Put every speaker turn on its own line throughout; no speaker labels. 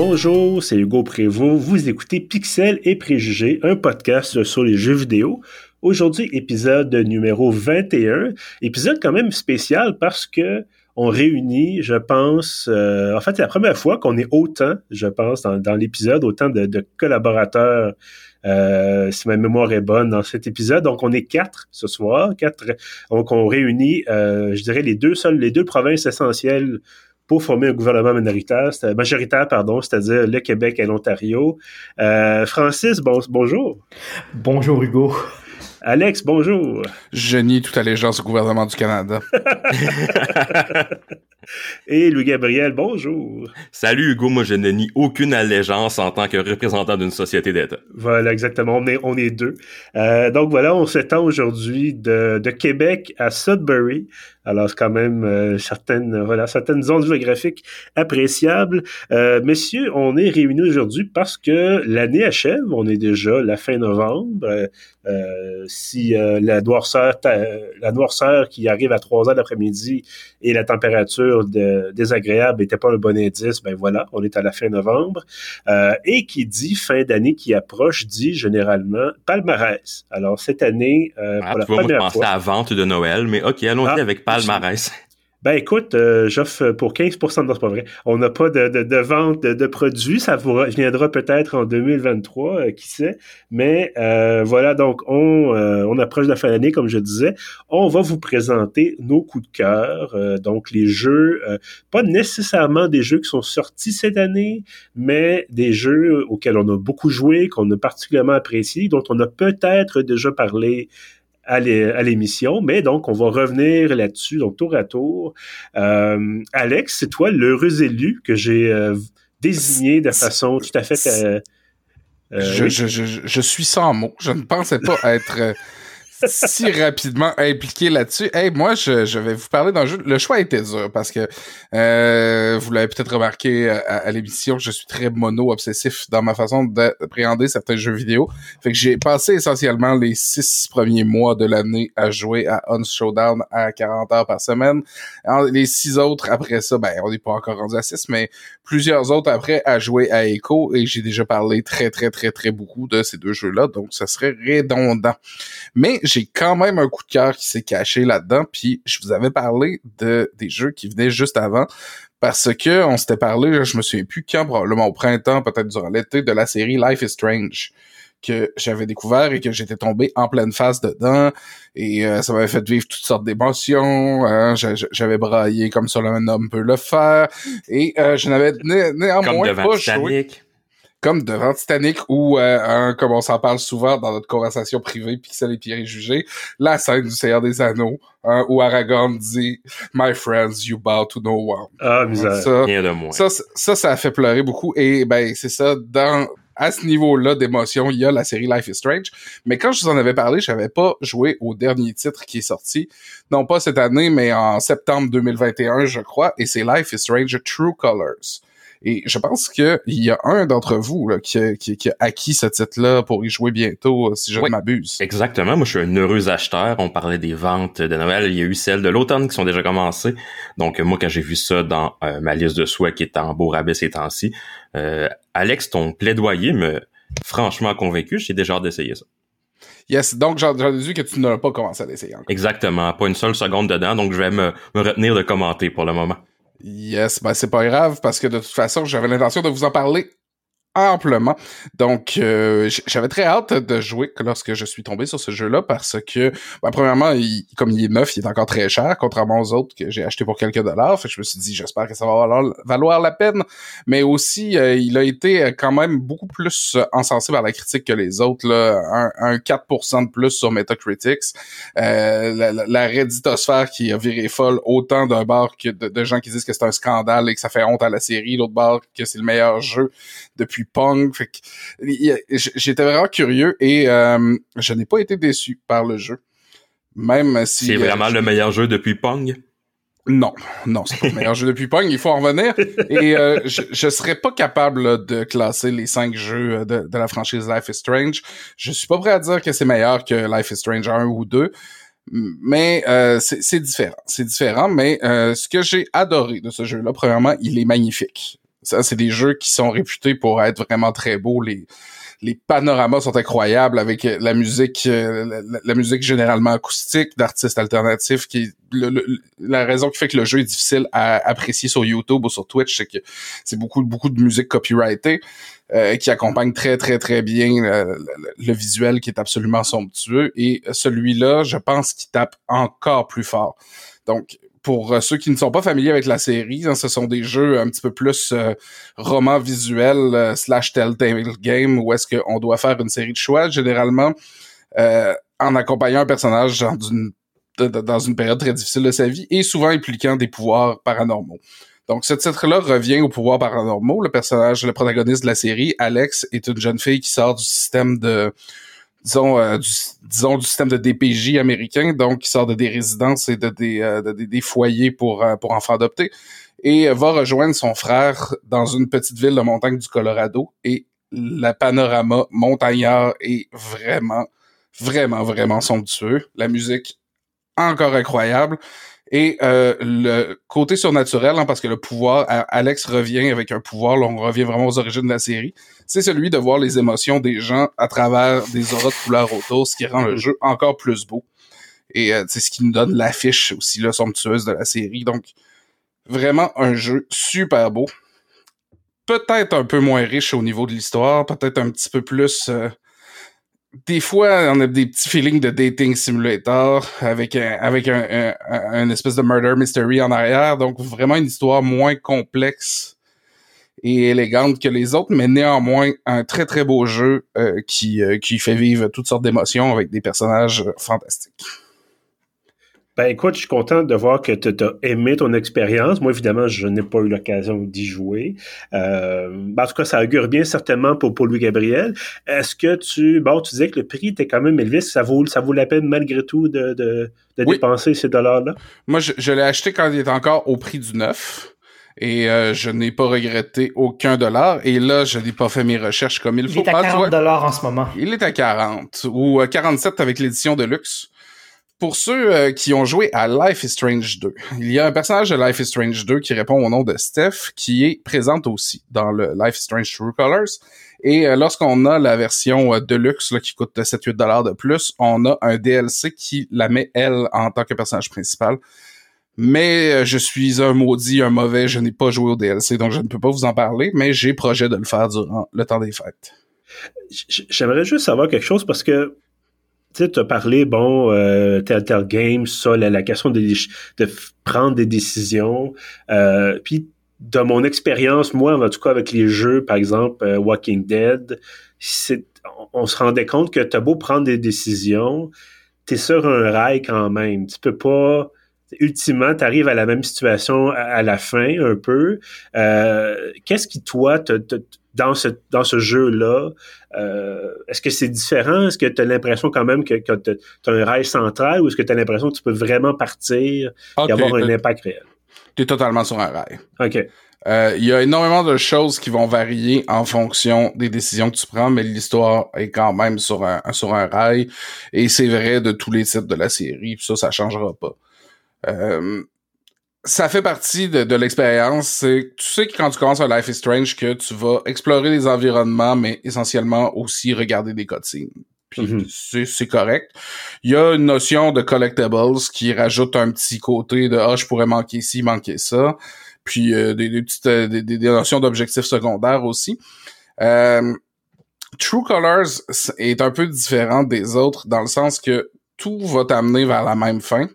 Bonjour, c'est Hugo Prévost. Vous écoutez Pixel et Préjugés, un podcast sur les jeux vidéo. Aujourd'hui, épisode numéro 21. Épisode quand même spécial parce que on réunit, je pense, euh, en fait, c'est la première fois qu'on est autant, je pense, dans, l'épisode, autant de, collaborateurs, euh, si ma mémoire est bonne, dans cet épisode. Donc, on est quatre ce soir, quatre. Donc, on réunit, euh, je dirais, les deux les deux provinces essentielles pour former un gouvernement minoritaire, majoritaire, pardon, c'est-à-dire le Québec et l'Ontario. Francis, bon, bonjour.
Bonjour Hugo.
Alex, bonjour.
Je nie toute allégeance au gouvernement du Canada.
Et Louis-Gabriel, bonjour.
Salut Hugo, moi je ne nie aucune allégeance en tant que représentant d'une société d'État.
Voilà, exactement, on est, on est deux. Euh, donc voilà, on s'étend aujourd'hui de, de, Québec à Sudbury. Alors c'est quand même euh, certaines, voilà, certaines zones géographiques appréciables. Euh, messieurs, on est réunis aujourd'hui parce que l'année achève, on est déjà la fin novembre. Euh, si la noirceur, la noirceur qui arrive à 3 heures l'après-midi et la température désagréable n'était pas un bon indice, ben voilà, on est à la fin novembre. Euh, et qui dit fin d'année qui approche dit généralement palmarès. Alors cette année,
euh, ah, pour la tu première moi, à la vente de Noël, mais ok, allons-y ah, avec palmarès.
Ben écoute, euh, j'offre pour 15% non, c'est pas vrai. On n'a pas de, de, de, vente de, produits. Ça viendra peut-être en 2023, euh, qui sait. Mais euh, voilà, donc on, on approche de la fin d'année, comme je disais. On va vous présenter nos coups de cœur. donc les jeux, pas nécessairement des jeux qui sont sortis cette année, mais des jeux auxquels on a beaucoup joué, qu'on a particulièrement apprécié, dont on a peut-être déjà parlé à l'émission. Mais donc, on va revenir là-dessus, donc tour à tour. Euh, Alex, c'est toi l'heureux élu que j'ai euh, désigné de façon tout à fait... Euh,
je, je, je, je, suis sans mots. Je ne pensais pas être si rapidement impliqué là-dessus. Hey, moi, je, je, vais vous parler d'un jeu. Le choix était dur parce que euh, vous l'avez peut-être remarqué à, l'émission, je suis très mono-obsessif dans ma façon d'appréhender certains jeux vidéo. Fait que j'ai passé essentiellement les six premiers mois de l'année à jouer à On Showdown à 40 heures par semaine. les six autres après ça, ben on n'est pas encore rendu à six, mais plusieurs autres après à jouer à Echo et j'ai déjà parlé très très très très beaucoup de ces deux jeux-là, donc ça serait redondant. Mais j'ai quand même un coup de cœur qui s'est caché là-dedans. Puis je vous avais parlé de des jeux qui venaient juste avant parce que on s'était parlé, je me souviens plus quand, probablement au printemps, peut-être durant l'été, de la série Life is Strange que j'avais découvert et que j'étais tombé en pleine face dedans et euh, ça m'avait fait vivre toutes sortes d'émotions hein. j'avais braillé comme seul un homme peut le faire et euh, je n'avais néanmoins pas joué comme devant Titanic ou euh, comme on s'en parle souvent dans notre conversation privée Pixel et Pierre jugé la scène du Seigneur des Anneaux hein, où Aragorn dit My friends, you bow to no one.
Ah, bizarre.
Ça, de moins.
Ça, ça, ça a fait pleurer beaucoup et ben c'est ça dans à ce niveau-là d'émotion, il y a la série Life is Strange. Mais quand je vous en avais parlé, j'avais pas joué au dernier titre qui est sorti. Non pas cette année, mais en septembre 2021, je crois. Et c'est Life is Strange True Colors. Et je pense qu'il y a un d'entre vous là, qui, a, qui, qui, a acquis ce titre-là pour y jouer bientôt, si je ne m'abuse.
Exactement. Moi, je suis un heureux acheteur. On parlait des ventes de Noël. Il y a eu celles de l'automne qui sont déjà commencées. Donc, moi, quand j'ai vu ça dans euh, ma liste de souhaits qui est en beau rabais ces temps-ci, euh, Alex, ton plaidoyer me franchement convaincu. J'ai déjà hâte d'essayer ça.
Yes, donc j'en déduis que tu n'as pas commencé à l'essayer encore.
Exactement, pas une seule seconde dedans, donc je vais me, me retenir de commenter pour le moment.
Yes, ben c'est pas grave parce que de toute façon, j'avais l'intention de vous en parler amplement. Donc, euh, j'avais très hâte de jouer lorsque je suis tombé sur ce jeu-là parce que, ben, premièrement, comme il est neuf, il est encore très cher, contrairement aux autres que j'ai acheté pour quelques dollars. Fait que je me suis dit, j'espère que ça va valoir, la peine. Mais aussi, euh, il a été euh, quand même beaucoup plus encensé par la critique que les autres. Là. Un, 4% de plus sur Metacritics. la, la, Redditosphère qui a viré folle autant d'un bar que de gens qui disent que c'est un scandale et que ça fait honte à la série. L'autre bar que c'est le meilleur jeu depuis Pong. J'étais vraiment curieux et euh, je n'ai pas été déçu par le jeu. Même si.
C'est vraiment
euh,
le meilleur jeu depuis Pong?
Non, non, c'est pas le meilleur jeu depuis Pong, il faut en revenir. Et euh, je, je serais pas capable de classer les cinq jeux de, la franchise Life is Strange. Je suis pas prêt à dire que c'est meilleur que Life is Strange 1 ou 2. Mais c'est différent. C'est différent, mais ce que j'ai adoré de ce jeu-là, premièrement, il est magnifique c'est des jeux qui sont réputés pour être vraiment très beaux. Les, les panoramas sont incroyables avec euh, la musique, euh, la, musique généralement acoustique d'artistes alternatifs. Qui la raison qui fait que le jeu est difficile à apprécier sur YouTube ou sur Twitch, c'est que c'est beaucoup beaucoup de musique copyrightée euh, qui accompagne très très très bien le, visuel qui est absolument somptueux. Et celui-là, je pense qu'il tape encore plus fort. Donc pour euh, ceux qui ne sont pas familiers avec la série, hein, ce sont des jeux un petit peu plus euh, romans visuels euh, slash telltale game où est-ce qu'on doit faire une série de choix, généralement en accompagnant un personnage dans une période très difficile de sa vie et souvent impliquant des pouvoirs paranormaux. Donc, ce titre-là revient aux pouvoirs paranormaux. Le personnage, le protagoniste de la série, Alex, est une jeune fille qui sort du système de disons, euh, du, disons du système de DPJ américain, donc qui sort de des résidences et de des, euh, des, foyers pour, euh, pour enfants adoptés, et va rejoindre son frère dans une petite ville de montagne du Colorado. Et le panorama montagnard est vraiment, vraiment, vraiment somptueux. La musique encore incroyable. Et euh, le côté surnaturel, hein, parce que le pouvoir, Alex revient avec un pouvoir, là, on revient vraiment aux origines de la série, c'est celui de voir les émotions des gens à travers des auras de couleurs autour, ce qui rend le jeu encore plus beau. Et euh, c'est ce qui nous donne l'affiche aussi là, somptueuse de la série. Donc, vraiment un jeu super beau. Peut-être un peu moins riche au niveau de l'histoire, peut-être un petit peu plus... Euh, des fois, on a des petits feelings de dating simulator avec un, avec un, un, espèce de murder mystery en arrière. Donc, vraiment une histoire moins complexe et élégante que les autres, mais néanmoins un très très beau jeu euh, qui, euh, qui fait vivre toutes sortes d'émotions avec des personnages fantastiques.
Ben écoute, je suis content de voir que tu as aimé ton expérience. Moi, évidemment, je n'ai pas eu l'occasion d'y jouer. Euh, ben, en tout cas, ça augure bien certainement pour, pour Louis Gabriel. Est-ce que tu. Bon, tu disais que le prix était quand même élevé. Ça vaut, ça vaut la peine malgré tout de, de, dépenser ces dollars-là?
Moi, je, l'ai acheté quand il était encore au prix du neuf et euh, je n'ai pas regretté aucun dollar. Et là, je n'ai pas fait mes recherches comme il, faut.
Il est à 40 dollars en ce moment.
Il est à 40 ou 47 euh, avec l'édition de luxe. Pour ceux euh, qui ont joué à Life is Strange 2, il y a un personnage de Life is Strange 2 qui répond au nom de Steph, qui est présente aussi dans le Life is Strange True Colors. Et euh, lorsqu'on a la version euh, Deluxe là, qui coûte 7-8 dollars de plus, on a un DLC qui la met elle en tant que personnage principal. Mais je suis un maudit, un mauvais, je n'ai pas joué au DLC, donc je ne peux pas vous en parler, mais j'ai projet de le faire durant le temps des fêtes.
J'aimerais juste savoir quelque chose parce que tu as parlé, bon, euh, tel, tel game, ça, la, question de, de, prendre des décisions. Euh, puis, de mon expérience, moi, en tout cas, avec les jeux, par exemple, euh, Walking Dead, on, se rendait compte que t'as beau prendre des décisions, t'es sur un rail quand même. Tu peux pas ultimement, tu arrives à la même situation à, la fin un peu. Euh, qu'est-ce qui, toi, dans ce, dans ce jeu-là, euh, est-ce que c'est différent? Est-ce que tu as l'impression quand même que, que tu as un rail central ou est-ce que tu as l'impression que tu peux vraiment partir et avoir un impact réel?
Tu es totalement sur un rail.
OK.
Euh, il y a énormément de choses qui vont varier en fonction des décisions que tu prends, mais l'histoire est quand même sur un, sur un rail. Et c'est vrai de tous les titres de la série, puis ça, ça changera pas. Euh, ça fait partie de, l'expérience. C'est, tu sais que quand tu commences un Life is Strange, que tu vas explorer les environnements, mais essentiellement aussi regarder des cutscenes. Puis mm-hmm. c'est correct. Il y a une notion de collectibles qui rajoute un petit côté de ah je pourrais manquer ci, manquer ça. Puis euh, des, petites euh, des, notions d'objectifs secondaires aussi. Euh, True Colors est un peu différent des autres dans le sens que tout va t'amener vers la même fin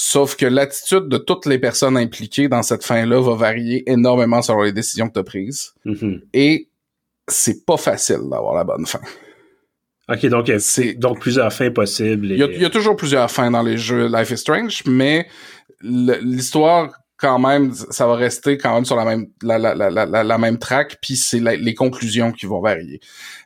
Sauf que l'attitude de toutes les personnes impliquées dans cette fin-là va varier énormément selon les décisions que tu as prises. Mm-hmm. Et c'est pas facile d'avoir la bonne fin.
OK, donc c'est donc plusieurs fins possibles.
Il, y a, toujours plusieurs fins dans les jeux Life is Strange, mais l'histoire quand même, ça va rester quand même sur la même la, la, la, la, même track, puis c'est les conclusions qui vont varier.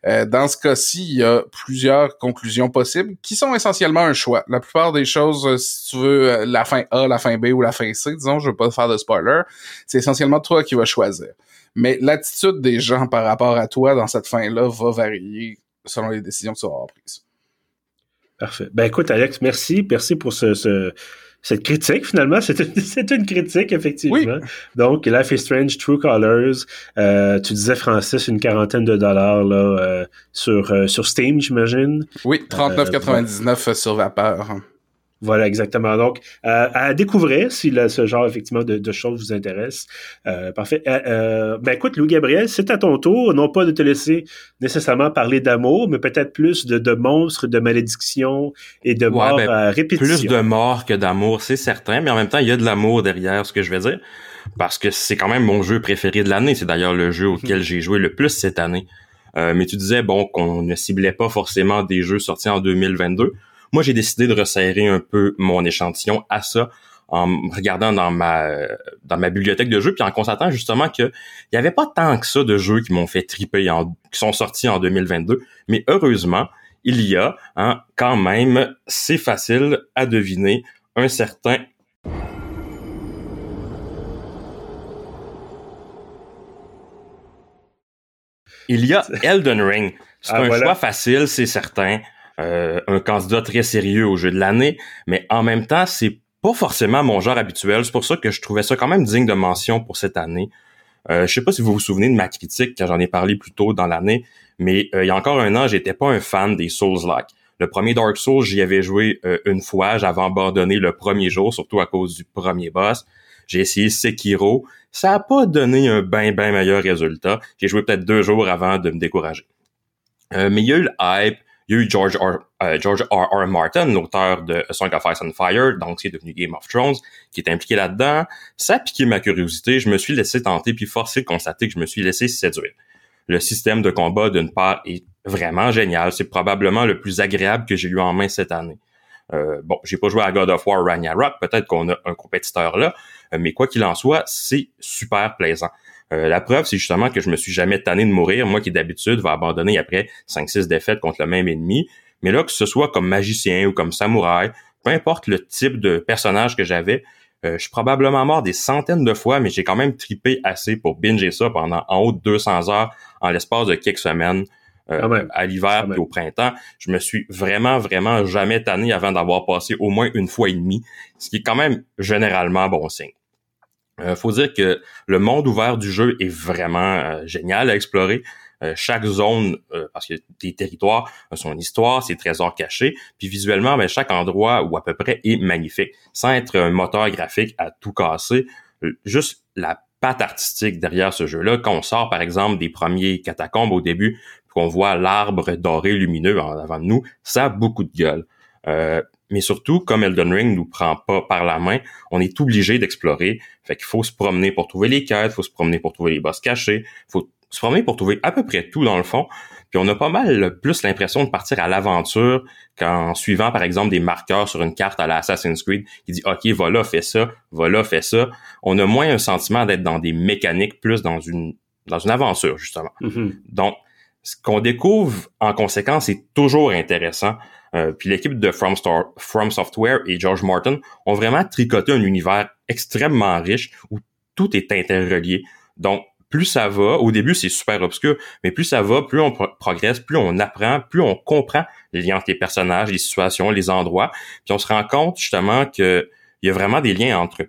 Euh, dans ce cas-ci, il y a plusieurs conclusions possibles qui sont essentiellement un choix. La plupart des choses, euh, si tu veux euh, la fin A, la fin B ou la fin C, disons, je veux pas faire de spoiler, c'est essentiellement toi qui vas choisir. Mais l'attitude des gens par rapport à toi dans cette fin-là va varier selon les décisions que tu vas avoir prises.
Parfait. Ben écoute, Alex, merci. Merci pour ce, ce cette critique, finalement, c'est une, une, critique, effectivement. Donc, Life is Strange, True Colors, euh, tu disais, Francis, une quarantaine de dollars là, euh, sur, euh, sur Steam, j'imagine.
Oui, 39,99 sur Vapeur.
Voilà, exactement. Donc, euh, à découvrir si ce genre, effectivement, de, choses vous intéresse. Euh, parfait. Euh, euh, ben écoute, Louis-Gabriel, c'est à ton tour, non pas de te laisser nécessairement parler d'amour, mais peut-être plus de, de, monstres, de malédictions et de morts ben, à répétition.
Plus de morts que d'amour, c'est certain, mais en même temps, il y a de l'amour derrière ce que je vais dire, parce que c'est quand même mon jeu préféré de l'année. C'est d'ailleurs le jeu auquel j'ai joué le plus cette année. mais tu disais, bon, qu'on ne ciblait pas forcément des jeux sortis en 2022. Moi, j'ai décidé de resserrer un peu mon échantillon à ça en regardant dans ma dans ma bibliothèque de jeux puis en constatant justement que il y avait pas tant que ça de jeux qui m'ont fait triper en, qui sont sortis en 2022 mais heureusement il y a hein, quand même c'est facile à deviner un certain il y a Elden Ring. C'est ah, un choix facile c'est certain euh, un candidat très sérieux au jeu de l'année, mais en même temps, c'est pas forcément mon genre habituel. C'est pour ça que je trouvais ça quand même digne de mention pour cette année. Euh, je sais pas si vous vous souvenez de ma critique quand j'en ai parlé plus tôt dans l'année, mais euh, il y a encore un an, j'étais pas un fan des Souls-like. Le premier Dark Souls, j'y avais joué une fois, j'avais abandonné le premier jour, surtout à cause du premier boss. J'ai essayé Sekiro, ça a pas donné un bien bien meilleur résultat. J'ai joué peut-être deux jours avant de me décourager. mais il y a eu le hype, il y a eu George R. Euh, George R. R. Martin, l'auteur de A Song of Ice and Fire, donc c'est devenu Game of Thrones, qui est impliqué là-dedans. Ça a piqué ma curiosité. Je me suis laissé tenter puis forcé de constater que je me suis laissé séduire. Le système de combat, d'une part, est vraiment génial. C'est probablement le plus agréable que j'ai eu en main cette année. Euh, bon, j'ai pas joué à God of War Ragnarok, peut-être qu'on a un compétiteur là, mais quoi qu'il en soit, c'est super plaisant. Euh, la preuve, c'est justement que je me suis jamais tanné de mourir, moi qui d'habitude va abandonner après 5-6 défaites contre le même ennemi. Mais là, que ce soit comme magicien ou comme samouraï, peu importe le type de personnage que j'avais, euh, je suis probablement mort des centaines de fois, mais j'ai quand même tripé assez pour binger ça pendant en haut de 200 heures en l'espace de quelques semaines. Euh, à l'hiver et au printemps, je me suis vraiment, vraiment jamais tanné avant d'avoir passé au moins une fois et demie, ce qui est quand même généralement bon signe. Euh, faut dire que le monde ouvert du jeu est vraiment euh, génial à explorer. Euh, chaque zone, euh, parce que des territoires ont son histoire, ses trésors cachés, puis visuellement, ben, chaque endroit ou à peu près est magnifique, sans être un moteur graphique à tout casser. juste la patte artistique derrière ce jeu-là. Quand on sort, par exemple, des premiers catacombes au début, qu'on voit l'arbre doré lumineux en avant de nous, ça a beaucoup de gueule. Mais surtout, comme Elden Ring nous prend pas par la main, on est obligé d'explorer. Fait qu'il faut se promener pour trouver les quêtes, faut se promener pour trouver les boss cachés, faut se promener pour trouver à peu près tout dans le fond. Puis on a pas mal plus l'impression de partir à l'aventure qu'en suivant par exemple des marqueurs sur une carte à la Assassin's Creed qui dit OK, voilà, fais ça, voilà, fais ça. On a moins un sentiment d'être dans des mécaniques, plus dans une dans une aventure justement. Mm-hmm. Donc ce qu'on découvre en conséquence est toujours intéressant. Euh, puis l'équipe de From, Software et George Martin ont vraiment tricoté un univers extrêmement riche où tout est interrelié. Donc, plus ça va, au début c'est super obscur, mais plus ça va, plus on progresse, plus on apprend, plus on comprend les liens entre les personnages, les situations, les endroits, puis on se rend compte justement qu'il y a vraiment des liens entre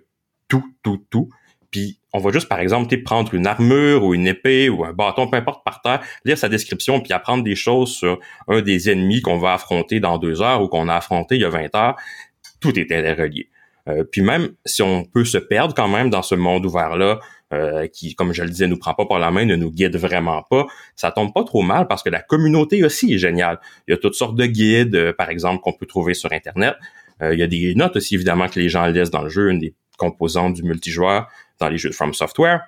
tout, tout, tout. Puis on va juste, par exemple, prendre une armure ou une épée ou un bâton, peu importe, par terre, lire sa description, puis apprendre des choses sur un des ennemis qu'on va affronter dans deux heures ou qu'on a affronté il y a 20 heures. Tout est interrelié. Euh, puis même si on peut se perdre quand même dans ce monde ouvert-là, euh, qui, comme je le disais, nous prend pas par la main, ne nous guide vraiment pas, ça tombe pas trop mal parce que la communauté aussi est géniale. Il y a toutes sortes de guides, euh, par exemple, qu'on peut trouver sur Internet. il y a des notes aussi, évidemment, que les gens laissent dans le jeu, une des composantes du multijoueur les jeux de From Software.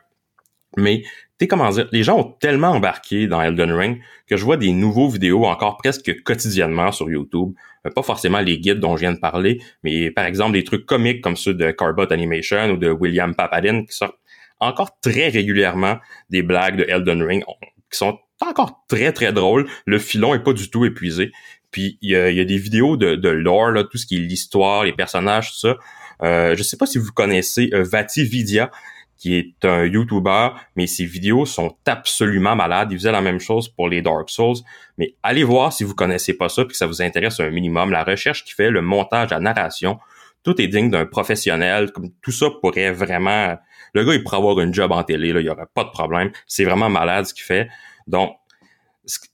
Mais, tu comment dire, les gens ont tellement embarqué dans Elden Ring que je vois des nouveaux vidéos encore presque quotidiennement sur YouTube. Euh, pas forcément les guides dont je viens de parler, mais par exemple des trucs comiques comme ceux de Carbot Animation ou de William Papadin qui sortent encore très régulièrement des blagues de Elden Ring qui sont encore très très drôles. Le filon est pas du tout épuisé. Puis il y a, des vidéos de, de lore, là, tout ce qui est l'histoire, les personnages, tout ça. Euh, je sais pas si vous connaissez euh, Vati Vidya, qui est un YouTuber, mais ses vidéos sont absolument malades. Il faisait la même chose pour les Dark Souls. Mais allez voir si vous connaissez pas ça puis que ça vous intéresse un minimum. La recherche qu'il fait, le montage, la narration, tout est digne d'un professionnel. Comme tout ça pourrait vraiment. Le gars, il pourrait avoir un job en télé, là, il y aurait pas de problème. C'est vraiment malade ce qu'il fait. Donc,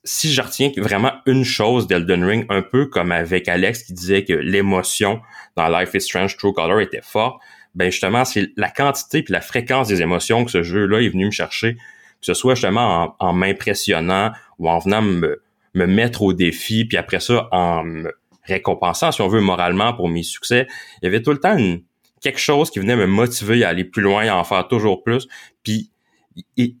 si je retiens vraiment une chose d'Elden Ring, un peu comme avec Alex qui disait que l'émotion dans Life is Strange True Color était forte, ben justement, c'est la quantité et la fréquence des émotions que ce jeu-là est venu me chercher, que ce soit justement en, m'impressionnant ou en venant me, me mettre au défi, puis après ça, en me récompensant, si on veut, moralement pour mes succès. Il y avait tout le temps quelque chose qui venait me motiver à aller plus loin, à en faire toujours plus. Puis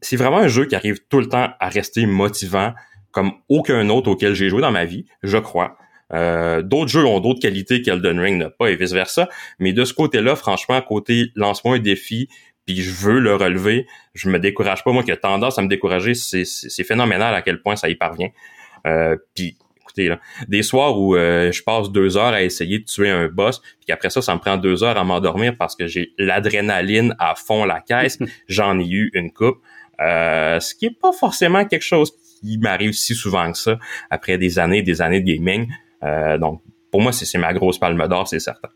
c'est vraiment un jeu qui arrive tout le temps à rester motivant, comme aucun autre auquel j'ai joué dans ma vie, je crois. Euh, d'autres jeux ont d'autres qualités qu'Elden Ring n'a pas et vice versa. Mais de ce côté-là, franchement, côté lance-moi un défi, puis je veux le relever, je me décourage pas. Moi qui ai tendance à me décourager, c'est phénoménal à quel point ça y parvient. Euh, puis là, des soirs où euh, je passe deux heures à essayer de tuer un boss, puis après ça, ça me prend deux heures à m'endormir parce que j'ai l'adrénaline à fond la caisse. J'en ai eu une coupe. Euh, ce qui est pas forcément quelque chose qui m'arrive si souvent que ça après des années et des années de gaming. Euh, donc, pour moi, c'est ma grosse palme d'or, c'est certain.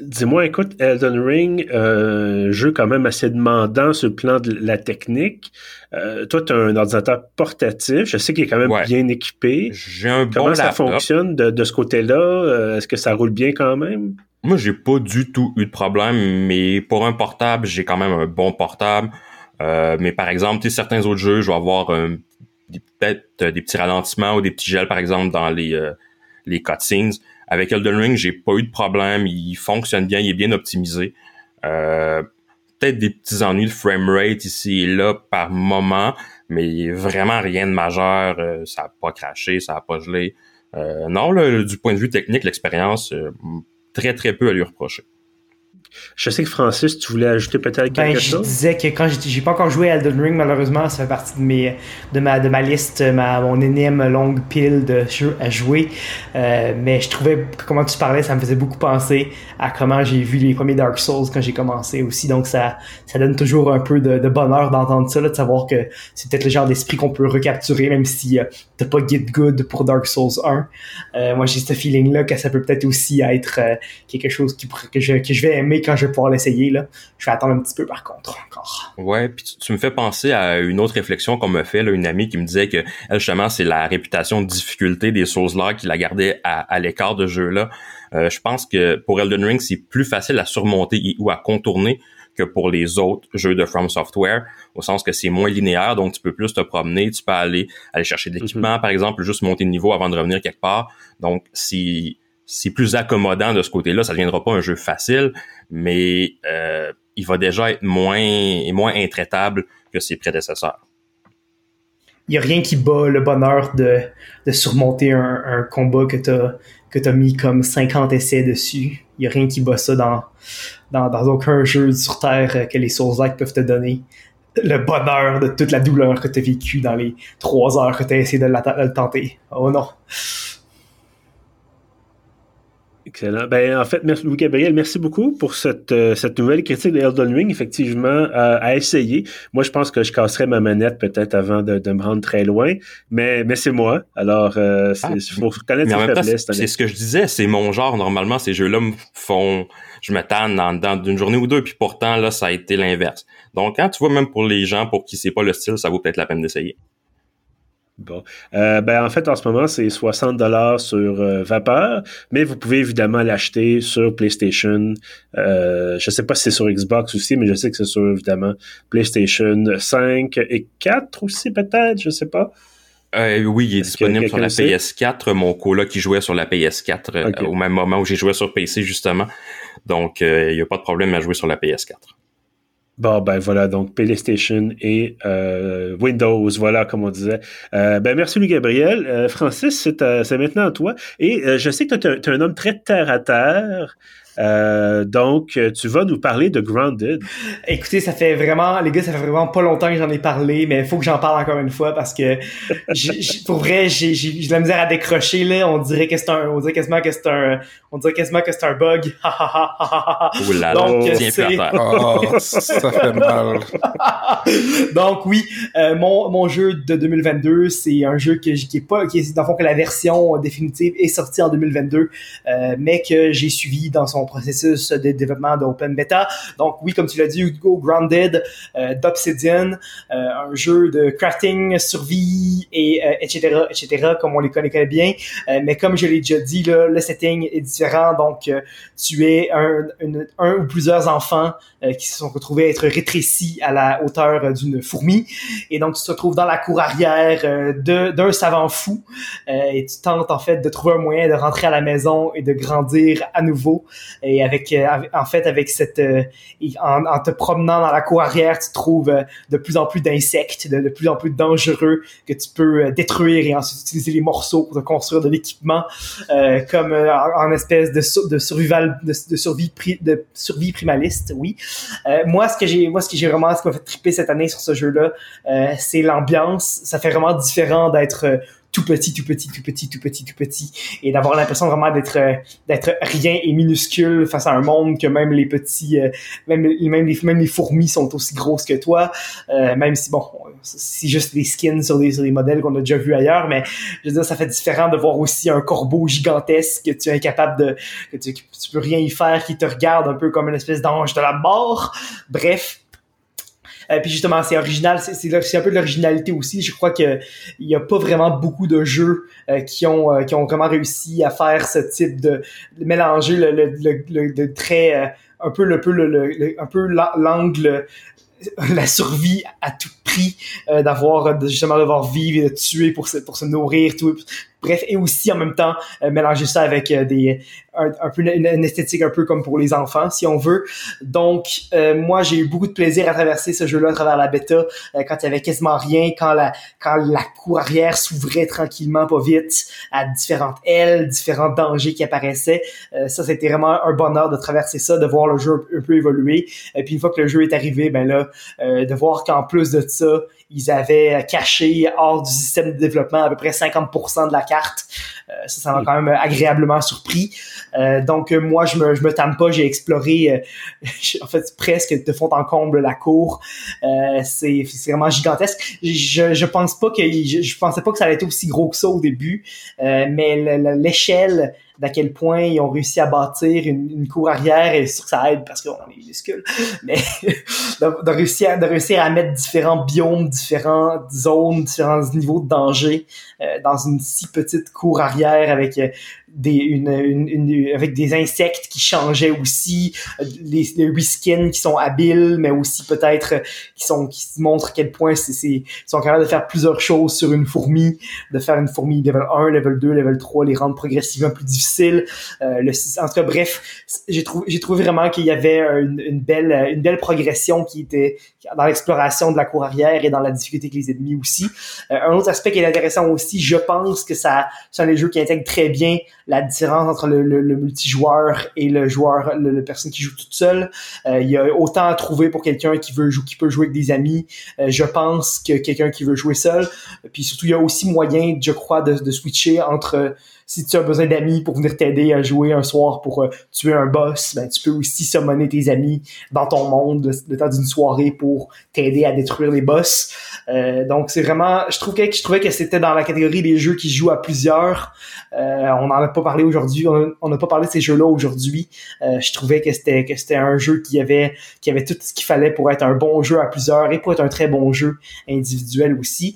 Dis-moi, écoute, Elden Ring, euh, jeu quand même assez demandant sur le plan de la technique. Euh, toi, tu as un ordinateur portatif. Je sais qu'il est quand même bien équipé.
J'ai un bon
Comment ça fonctionne de, ce côté-là? Euh, est-ce que ça roule bien quand même?
Moi, j'ai pas du tout eu de problème, mais pour un portable, j'ai quand même un bon portable. mais par exemple, certains autres jeux, je vais avoir peut-être des petits ralentissements ou des petits gels, par exemple, dans les, les cutscenes. Avec Elden Ring, j'ai pas eu de problème. Il fonctionne bien, il est bien optimisé. Euh, peut-être des petits ennuis de framerate ici et là par moment, mais vraiment rien de majeur. Euh, ça a pas craché, ça a pas gelé. Euh, non, du point de vue technique, l'expérience, très très peu à lui reprocher.
Je sais que Francis, tu voulais ajouter peut-être
ben,
quelque
chose?
Je
disais que quand j'ai pas encore joué à Elden Ring, malheureusement, ça fait partie de mes de ma de ma liste, ma mon énième longue pile de jeux à jouer. Euh, mais je trouvais comment tu parlais, ça me faisait beaucoup penser à comment j'ai vu les premiers Dark Souls quand j'ai commencé aussi. Donc ça ça donne toujours un peu de, de bonheur d'entendre ça, là, de savoir que c'est peut-être le genre d'esprit qu'on peut recapturer, même si euh, t'as pas Get Good pour Dark Souls 1. Euh, moi, j'ai ce feeling là que ça peut peut-être aussi être euh, quelque chose qui, que je que je vais aimer quand je vais pouvoir l'essayer, là, je vais attendre un petit peu par contre encore.
Ouais, puis tu, me fais penser à une autre réflexion qu'on me fait, là, une amie qui me disait que elle, justement, c'est la réputation de difficulté des Souls-là qui la gardait à, l'écart de jeu-là. Euh, je pense que pour Elden Ring, c'est plus facile à surmonter ou à contourner que pour les autres jeux de From Software, au sens que c'est moins linéaire, donc tu peux plus te promener, tu peux aller aller chercher de l'équipement, mm-hmm. par exemple, juste monter de niveau avant de revenir quelque part. Donc, si c'est plus accommodant de ce côté-là. Ça ne deviendra pas un jeu facile, mais euh, il va déjà être moins, intraitable que ses prédécesseurs.
Il n'y a rien qui bat le bonheur de, surmonter un, combat que tu as, mis comme 50 essais dessus. Il n'y a rien qui bat ça dans, dans, dans, aucun jeu sur Terre que les Souls-like peuvent te donner. Le bonheur de toute la douleur que tu as vécue dans les trois heures que tu as essayé de le tenter. Oh non.
Excellent. Ben, en fait, merci, Louis-Gabriel, merci beaucoup pour cette, euh, cette nouvelle critique de Elden Ring, effectivement, euh, à essayer. Moi, je pense que je casserais ma manette peut-être avant de, de, me rendre très loin, mais, mais c'est moi. Alors, il euh, ah, faut connaître ses faiblesses.
C'est ce que je disais, c'est mon genre. Normalement, ces jeux-là me font... Je me tanne dans, dans d'une journée ou deux, puis pourtant, là, ça a été l'inverse. Donc, quand tu vois, même pour les gens pour qui c'est pas le style, ça vaut peut-être la peine d'essayer.
Bon. Euh, ben, en fait, en ce moment, c'est 60 dollars sur euh, Vapeur, mais vous pouvez évidemment l'acheter sur PlayStation. Euh, je sais pas si c'est sur Xbox aussi, mais je sais que c'est sur, évidemment, PlayStation 5 et 4 aussi, peut-être, je sais pas.
Euh, oui, il est, disponible sur la PS4. Mon coloc qui jouait sur la PS4 au même moment où j'ai joué sur PC, justement. Donc, il n'y a pas de problème à jouer sur la PS4.
Bon, ben voilà, donc PlayStation et euh, Windows, voilà, comme on disait. Euh, ben merci Louis-Gabriel. Euh, Francis, c'est maintenant à toi. Et je sais que tu es, un homme très terre à terre. Euh, donc, tu vas nous parler de Grounded.
Écoutez, ça fait vraiment, les gars, ça fait vraiment pas longtemps que j'en ai parlé, mais il faut que j'en parle encore une fois parce que, pour vrai, j'ai de la misère à décrocher là. On dirait que c'est un, on dirait quasiment que c'est un, on dirait quasiment que c'est un bug.
donc, c'est...
Oh, ça fait mal.
donc oui, euh, mon, mon jeu de 2022, c'est un jeu que qui est pas, qui est dans le fond que la version définitive est sortie en 2022, euh, mais que j'ai suivi dans son processus de développement d'open beta. Donc oui, comme tu l'as dit, Hugo Grounded, euh, d'Obsidian, un jeu de crafting, survie et etc etc comme on les connaît, connaît bien. mais comme je l'ai déjà dit, là, le setting est différent. Donc tu es un, un ou plusieurs enfants qui se sont retrouvés à être rétrécis à la hauteur d'une fourmi. Et donc tu te retrouves dans la cour arrière d'un savant fou et tu tentes en fait de trouver un moyen de rentrer à la maison et de grandir à nouveau. Et avec, euh, en fait, avec cette, euh, en, te promenant dans la cour arrière, tu trouves euh, de plus en plus d'insectes, de, plus en plus dangereux que tu peux détruire et ensuite utiliser les morceaux pour te construire de l'équipement, comme en, espèce de, de survival, de, survie, de survie primaliste. Oui. moi, ce que j'ai, moi, ce que j'ai vraiment, ce qui m'a fait triper cette année sur ce jeu-là, c'est l'ambiance. Ça fait vraiment différent d'être tout petit, tout petit, tout petit, tout petit, tout petit, et d'avoir l'impression vraiment d'être euh, d'être rien et minuscule face à un monde que même les petits, euh, même même les même les fourmis sont aussi grosses que toi, euh, même si bon, c'est juste des skins sur des sur des modèles qu'on a déjà vus ailleurs, mais je veux dire ça fait différent de voir aussi un corbeau gigantesque que tu es incapable de que tu, que tu peux rien y faire, qui te regarde un peu comme une espèce d'ange de la mort. Bref, euh, puis justement, c'est original, c'est un peu de l'originalité aussi. Je crois que il y a pas vraiment beaucoup de jeux euh, qui ont euh, qui ont vraiment réussi à faire ce type de, mélanger le, le, un peu le peu un peu l'angle la survie à tout prix d'avoir justement devoir vivre et de tuer pour se pour se nourrir tout bref et aussi en même temps mélanger ça avec des un, peu une, esthétique un peu comme pour les enfants, si on veut. Donc, euh, moi, j'ai eu beaucoup de plaisir à traverser ce jeu-là à travers la bêta, euh, quand il y avait quasiment rien, quand la quand la cour arrière s'ouvrait tranquillement, pas vite, à différentes ailes, différents dangers qui apparaissaient. Euh, ça, c'était vraiment un bonheur de traverser ça, de voir le jeu un peu évoluer. Et puis une fois que le jeu est arrivé, ben là, de voir qu'en plus de ça, ils avaient caché hors du système de développement à peu près 50% de la carte. ça, ça m'a quand même agréablement surpris. Euh, donc euh, moi je me je me tame pas, j'ai exploré euh, en fait presque de fond en comble la cour. c'est c'est vraiment gigantesque. Je je pense pas que je, je, pensais pas que ça allait être aussi gros que ça au début, mais l'échelle d'à quel point ils ont réussi à bâtir une, cour arrière et sûr ça aide parce qu'on est minuscule mais de, réussir de réussir à mettre différents biomes différentes zones différents niveaux de danger dans une si petite cour arrière avec des, une, une, avec des insectes qui changeaient aussi, les, les whiskins qui sont habiles, mais aussi peut-être qui sont qui montrent à quel point c'est, c'est sont capables de faire plusieurs choses sur une fourmi, de faire une fourmi level 1, level 2, level 3, les rendre progressivement plus difficiles. Euh, le, en tout cas, bref, j'ai trouvé trouvé vraiment qu'il y avait une, une, belle une belle progression qui était dans l'exploration de la cour arrière et dans la difficulté avec les ennemis aussi. Euh, un autre aspect qui est intéressant aussi, je pense que ça sont les jeux qui intègrent très bien la différence entre le, multijoueur et le joueur, le, personne qui joue toute seule. Euh, il y a autant à trouver pour quelqu'un qui veut jouer, qui peut jouer avec des amis. Euh, je pense que quelqu'un qui veut jouer seul. Puis surtout, il y a aussi moyen, je crois, de switcher entre si tu as besoin d'amis pour venir t'aider à jouer un soir pour euh, tuer un boss, ben, tu peux aussi summoner tes amis dans ton monde le, temps d'une soirée pour t'aider à détruire les boss. Euh, donc c'est vraiment, je trouvais que c'était dans la catégorie des jeux qui jouent à plusieurs. Euh, on n'en a pas parlé aujourd'hui, on n'a pas parlé de ces jeux-là aujourd'hui. je trouvais que c'était que c'était un jeu qui avait qui avait tout ce qu'il fallait pour être un bon jeu à plusieurs et pour être un très bon jeu individuel aussi.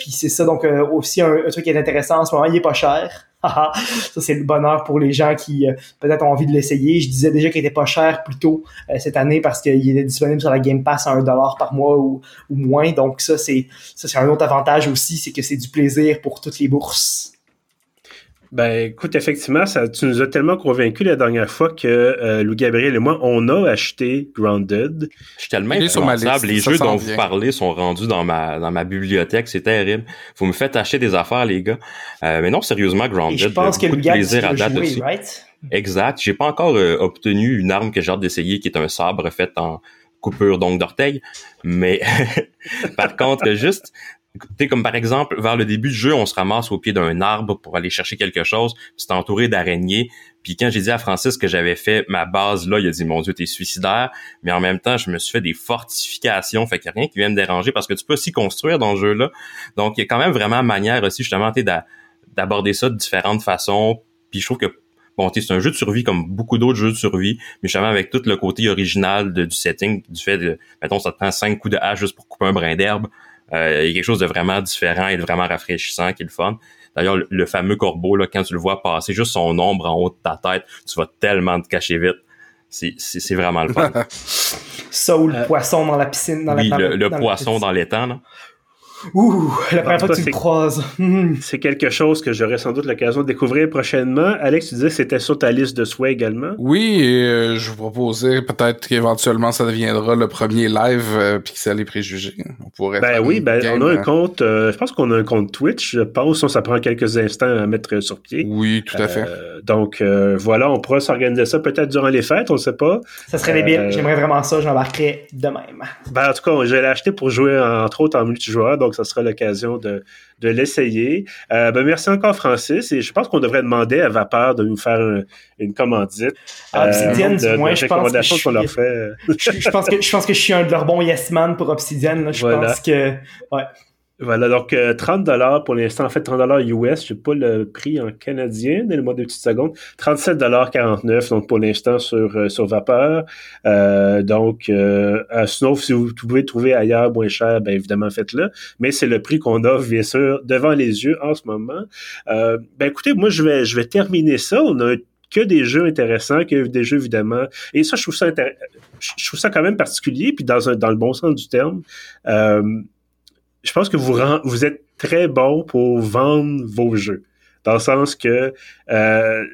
Puis c'est ça donc aussi un, un truc qui est intéressant en ce moment, il est pas cher. ça, c'est le bonheur pour les gens qui euh, peut-être ont envie de l'essayer. Je disais déjà qu'il était pas cher plus tôt euh, cette année parce qu'il est disponible sur la Game Pass à un dollar par mois ou, ou moins. Donc ça, c'est ça, c'est un autre avantage aussi, c'est que c'est du plaisir pour toutes les bourses.
Ben, écoute, effectivement, ça, tu nous as tellement convaincus la dernière fois que euh, Louis Gabriel et moi, on a acheté Grounded.
Je suis tellement influençable. Les jeux dont vous parlez sont rendus dans ma dans ma bibliothèque. C'est terrible. Vous me faites acheter des affaires, les gars. Euh, mais non, sérieusement, Grounded.
je pense que le plaisir à date aussi. Right?
Exact. J'ai pas encore euh, obtenu une arme que j'ai hâte d'essayer, qui est un sabre fait en coupure donc d'orteil. Mais par contre, juste sais, comme par exemple, vers le début du jeu, on se ramasse au pied d'un arbre pour aller chercher quelque chose, c'est entouré d'araignées. Puis quand j'ai dit à Francis que j'avais fait ma base là, il a dit mon Dieu, t'es suicidaire. Mais en même temps, je me suis fait des fortifications, fait qu'il n'y a rien qui vient me déranger parce que tu peux aussi construire dans ce jeu-là. Donc il y a quand même vraiment manière aussi justement d'aborder ça de différentes façons. Puis je trouve que bon, c'est un jeu de survie comme beaucoup d'autres jeux de survie, mais justement avec tout le côté original du setting, du fait de, mettons, ça te prend cinq coups de hache juste pour couper un brin d'herbe. Euh, il y a quelque chose de vraiment différent et de vraiment rafraîchissant qui est le fun. D'ailleurs, le, fameux corbeau, là, quand tu le vois passer, juste son ombre en haut de ta tête, tu vas tellement te cacher vite. C'est vraiment le fun.
Ça ou le poisson dans la piscine, dans
oui,
la
le, le poisson dans l'étang.
Ouh, la première fois que tu le croises.
C'est quelque chose que j'aurai sans doute l'occasion de découvrir prochainement. Alex, tu disais que c'était sur ta liste de souhaits également.
Oui, et euh, je vous proposais peut-être qu'éventuellement ça deviendra le premier live euh, Pixel et préjugés.
On pourrait Ben oui, ben on a un hein. compte, euh, je pense qu'on a un compte Twitch, je pense, ça prend quelques instants à mettre sur pied.
Oui, tout à fait.
donc voilà, on pourra s'organiser ça peut-être durant les fêtes, on ne sait pas.
Ça serait débile, j'aimerais vraiment ça, j'embarquerais de même.
Ben en tout cas, je vais l'acheter pour jouer entre autres en multijoueur, donc ça sera l'occasion de, de l'essayer. Euh, ben merci encore, Francis. Et je pense qu'on devrait demander à Vapeur de nous faire une commandite.
Ah, Obsidian, euh, du moins, je pense que je,
leur fait.
je, pense que je pense que je suis un de leurs bons yes man pour Obsidian. Je pense que ouais.
Voilà, donc 30 euh, dollars pour l'instant, en fait 30 dollars US, je sais pas le prix en canadien, donnez-moi deux petites secondes. 37 dollars 49 donc pour l'instant sur euh, sur Vapeur. Euh, donc sinon si vous pouvez trouver ailleurs moins cher, ben évidemment faites-le, mais c'est le prix qu'on a bien sûr devant les yeux en ce moment. ben écoutez, moi je vais je vais terminer ça, on a que des jeux intéressants, que des jeux évidemment. Et ça, je trouve ça je trouve ça quand même particulier, puis dans un, dans le bon sens du terme. Euh, je pense que vous, vous êtes très bon pour vendre vos jeux. Dans le sens que euh,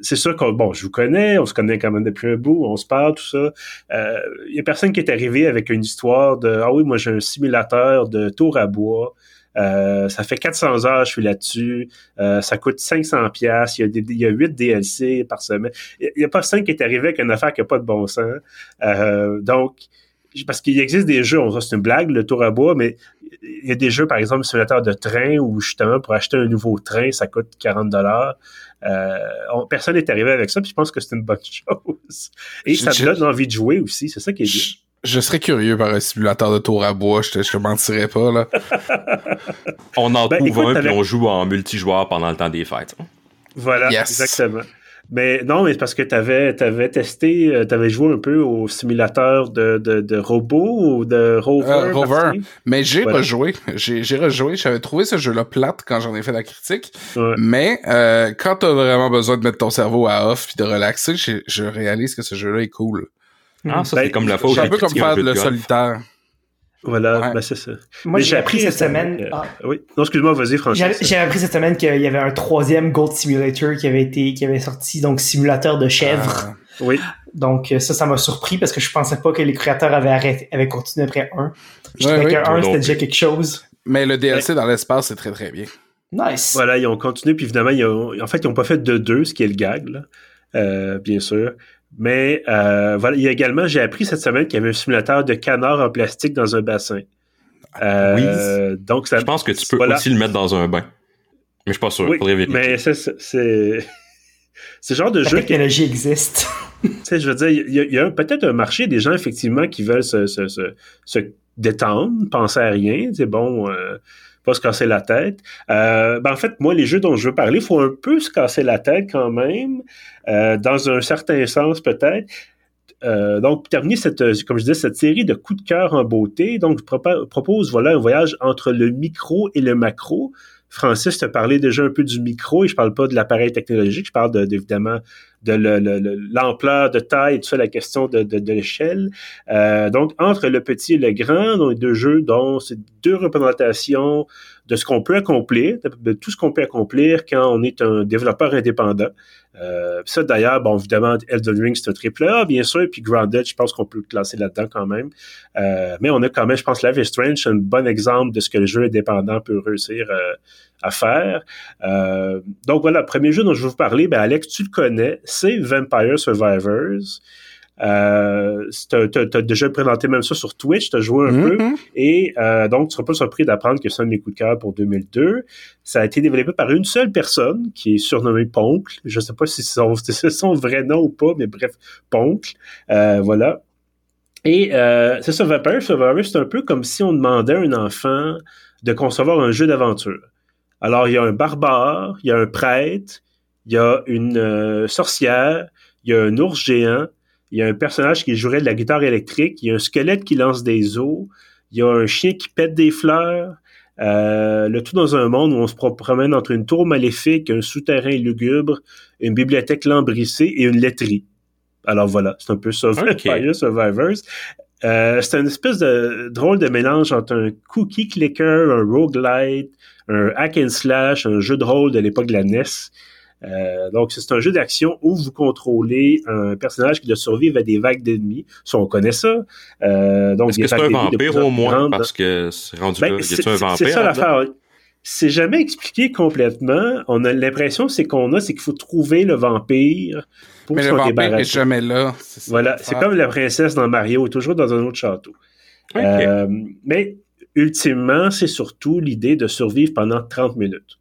c'est sûr que bon, je vous connais, on se connaît quand même depuis un bout, on se parle, tout ça. Il euh, y a personne qui est arrivé avec une histoire de Ah oui, moi j'ai un simulateur de tour à bois. Euh, ça fait 400 heures, je suis là-dessus. Euh, ça coûte 500 pièces. Il y a des, y a 8 DLC par semaine. Il n'y a pas 5 qui est arrivé avec une affaire qui n'a pas de bon sens. Euh, donc, parce qu'il existe des jeux, on c'est une blague, le tour à bois, mais il y a des jeux, par exemple, simulateur de train où justement pour acheter un nouveau train, ça coûte 40 dollars. Euh, personne n'est arrivé avec ça, puis je pense que c'est une bonne chose. Et ça me donne envie de jouer aussi, c'est ça qui est bien.
Je, serais curieux par un simulateur de tour à bois, je te, je mentirais pas, là.
on en ben, trouve un, puis on joue en multijoueur pendant le temps des fêtes.
Voilà, exactement. Mais non, mais c'est parce que tu avais, avais, testé, euh, tu avais joué un peu au simulateur de, de, de robots ou de rover.
Euh, rover. Mais j'ai rejoué. J'ai rejoué. J'avais trouvé ce jeu-là plate quand j'en ai fait la critique. Mais euh, quand tu as vraiment besoin de mettre ton cerveau à off et de relaxer, je réalise que ce jeu-là est cool.
Ah, ça, c'est ben, comme la fois
C'est un peu comme faire le solitaire.
Voilà, ben c'est ça.
Moi, j'ai appris cette semaine.
Ah. Oui, non, excuse-moi, vas-y, Francis.
J'ai appris cette semaine qu'il y avait un troisième Gold Simulator qui avait été, qui avait sorti, donc simulateur de chèvre. Ah.
Oui.
Donc ça, ça m'a surpris parce que je pensais pas que les créateurs avaient arrêté, avaient continué après un. Je trouvais que un c'était déjà quelque chose.
Mais le DLC dans l'espace, c'est très très bien.
Nice.
Voilà, ils ont continué, puis évidemment, ils ont, en fait, ils n'ont pas fait de deux, ce qui est le gag, là. Euh, bien sûr. Mais euh, voilà, il y a également, j'ai appris cette semaine qu'il y avait un simulateur de canard en plastique dans un bassin.
Euh, oui. Donc ça, je pense que tu peux aussi le mettre dans un bain. Mais je suis pas sûr.
Oui, mais c'est c'est le genre de
La
jeu.
La technologie existe.
tu sais, je veux dire, il y a, peut-être un marché des gens effectivement qui veulent se, se, se, se détendre, penser à rien. C'est bon. Euh, pas se casser la tête. Euh, ben en fait, moi, les jeux dont je veux parler, il faut un peu se casser la tête quand même, euh, dans un certain sens peut-être. Euh, donc, pour terminer cette, comme je disais, cette série de coups de cœur en beauté, donc je propose voilà un voyage entre le micro et le macro. Francis te parlait déjà un peu du micro et je parle pas de l'appareil technologique, je parle de, évidemment de l'ampleur de taille tout ça, la question de, de, l'échelle. Euh, donc, entre le petit et le grand, donc deux jeux dont c'est deux représentations de ce qu'on peut accomplir, de, tout ce qu'on peut accomplir quand on est un développeur indépendant. Euh, ça, d'ailleurs, bon, évidemment, Elden Ring, c'est un triple A, bien sûr, puis Grounded, je pense qu'on peut le classer là-dedans quand même. Euh, mais on a quand même, je pense, Life is Strange, un bon exemple de ce que le jeu indépendant peut réussir euh, à faire. Euh, donc voilà, le premier jeu dont je vais vous parler, ben Alex, tu le connais, c'est Vampire Survivors. Euh, tu as, déjà présenté même ça sur Twitch, tu as joué un peu, mm-hmm. et euh, donc tu seras pas surpris d'apprendre que c'est un de mes coups de cœur pour 2002. Ça a été développé par une seule personne qui est surnommée Poncle. Je sais pas si c'est son, vrai nom ou pas, mais bref, Poncle. Euh, voilà. Et euh, c'est ça, Vampire Survivor, c'est un peu comme si on demandait à un enfant de concevoir un jeu d'aventure. Alors, il y a un barbare, il y a un prêtre, il y a une sorcière, il y a un ours géant, il y a un personnage qui jouerait de la guitare électrique, il y a un squelette qui lance des os, il y a un chien qui pète des fleurs, euh, le tout dans un monde où on se promène entre une tour maléfique, un souterrain lugubre, une bibliothèque lambrissée et une laiterie. Alors voilà, c'est un peu ça, okay. Survivors. Euh, c'est une espèce de drôle de mélange entre un cookie clicker, un roguelite, un hack and slash, un jeu de rôle de l'époque de la NES. Euh, donc, c'est un jeu d'action où vous contrôlez un personnage qui doit survivre à des vagues d'ennemis. Si on connaît ça.
Euh, donc, Est-ce que c'est un vampire au moins? Parce que c'est rendu ben, là, a un vampire?
C'est ça l'affaire. C'est jamais expliqué complètement. On a l'impression, c'est qu'on a, c'est qu'il faut trouver le vampire
pour Mais le vampire est jamais là.
voilà, c'est comme la princesse dans Mario, toujours dans un autre château. Euh, mais ultimement, c'est surtout l'idée de survivre pendant 30 minutes.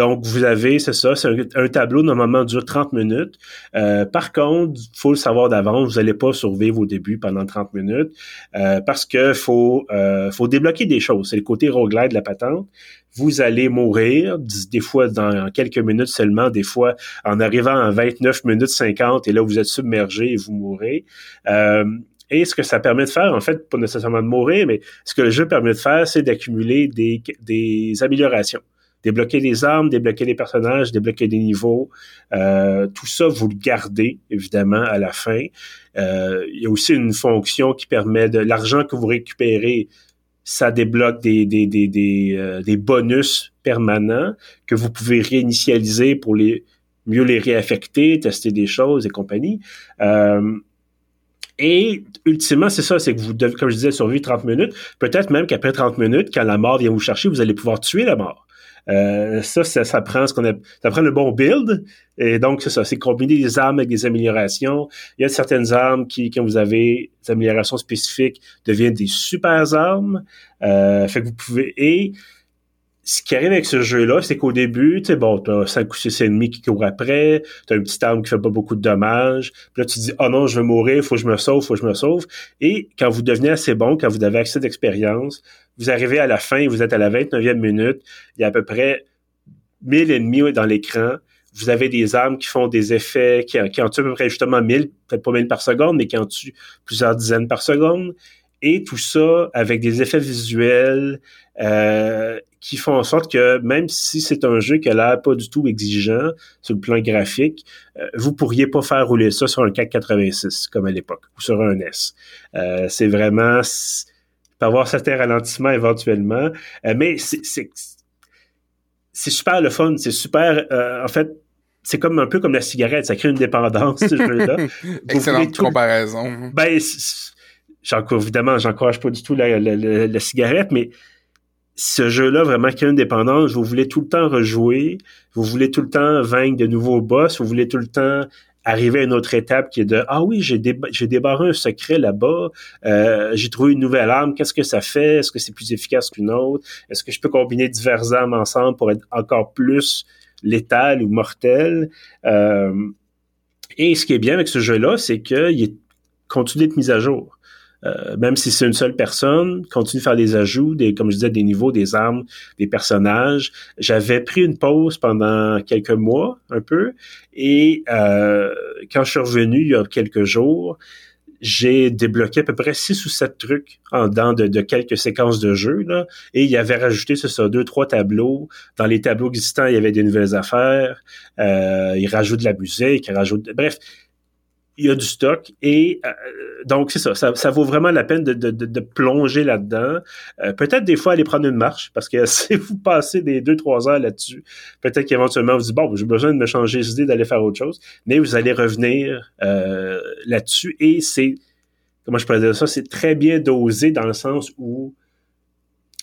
Donc, vous avez, c'est ça, c'est un, tableau normalement dure 30 minutes. Euh, par contre, il faut le savoir d'avance, vous n'allez pas survivre au début pendant 30 minutes euh, parce que faut, euh, faut débloquer des choses. C'est le côté roguelite de la patente. Vous allez mourir, des fois dans quelques minutes seulement, des fois en arrivant à 29 minutes 50 et là vous êtes submergé et vous mourrez. Et ce que ça permet de faire, en fait, pas nécessairement de mourir, mais ce que le jeu permet de faire, c'est d'accumuler des, des améliorations débloquer les armes, débloquer les personnages, débloquer des niveaux. Euh, tout ça, vous le gardez, évidemment, à la fin. Euh, il y a aussi une fonction qui permet de l'argent que vous récupérez, ça débloque des, des, des, des, euh, des bonus permanents que vous pouvez réinitialiser pour les mieux les réaffecter, tester des choses et compagnie. Et ultimement, c'est ça, c'est que vous devez, comme je disais, survivre 30 minutes. Peut-être même qu'après 30 minutes, quand la mort vient vous chercher, vous allez pouvoir tuer la mort. Euh, ça, ça, prend ce qu'on a, ça prend le bon build. Et donc, c'est ça, c'est combiner des armes avec des améliorations. Il y a certaines armes qui, quand vous avez des améliorations spécifiques, deviennent des super armes. Euh, fait que vous pouvez, et ce qui arrive avec ce jeu-là, c'est qu'au début, tu bon, t'as 5 ou 6 ennemis qui courent après, t'as une petite arme qui fait pas beaucoup de dommages, puis là, tu dis, oh non, je vais mourir, faut que je me sauve, faut que je me sauve. Et quand vous devenez assez bon, quand vous avez accès d'expérience, vous arrivez à la fin, vous êtes à la 29e minute, il y a à peu près 1000 ennemis dans l'écran, vous avez des armes qui font des effets, qui, qui en tuent à peu près justement 1000, peut-être pas 1000 par seconde, mais qui en tuent plusieurs dizaines par seconde. Et tout ça avec des effets visuels euh, qui font en sorte que même si c'est un jeu qui a l'air pas du tout exigeant sur le plan graphique, euh, vous pourriez pas faire rouler ça sur un 486 comme à l'époque ou sur un S. Euh, c'est vraiment peut avoir certains ralentissements éventuellement, euh, mais c'est c'est super le fun, c'est super en fait c'est comme un peu comme la cigarette, ça crée une dépendance ce jeu-là.
Excellente comparaison.
Ben évidemment, j'encourage pas du tout la, la, cigarette, mais ce jeu-là vraiment qui a une dépendance, vous voulez tout le temps rejouer, vous voulez tout le temps vaincre de nouveaux boss, vous voulez tout le temps arriver à une autre étape qui est de ah oui j'ai débarré un secret là-bas euh, j'ai trouvé une nouvelle arme qu'est-ce que ça fait? Est-ce que c'est plus efficace qu'une autre? Est-ce que je peux combiner diverses armes ensemble pour être encore plus létal ou mortel? Euh, et ce qui est bien avec ce jeu-là c'est qu'il continue d'être mis à jour euh, même si c'est une seule personne, continue de faire des ajouts, des, comme je disais, des niveaux, des armes, des personnages. J'avais pris une pause pendant quelques mois, un peu, et euh, quand je suis revenu il y a quelques jours, j'ai débloqué à peu près six ou sept trucs en dedans de, quelques séquences de jeu. Là, et il y avait rajouté, c'est ça, deux, trois tableaux. Dans les tableaux existants, il y avait des nouvelles affaires. Euh, il rajoute de la musique, il rajoute... Bref, il y a du stock et euh, donc c'est ça, ça, vaut vraiment la peine de, de, de plonger là-dedans. Euh, peut-être des fois aller prendre une marche parce que si vous passez des deux trois heures là-dessus, peut-être qu'éventuellement vous dites bon, j'ai besoin de me changer d'idée d'aller faire autre chose, mais vous allez revenir euh, là-dessus et c'est comment je pourrais dire ça, c'est très bien dosé dans le sens où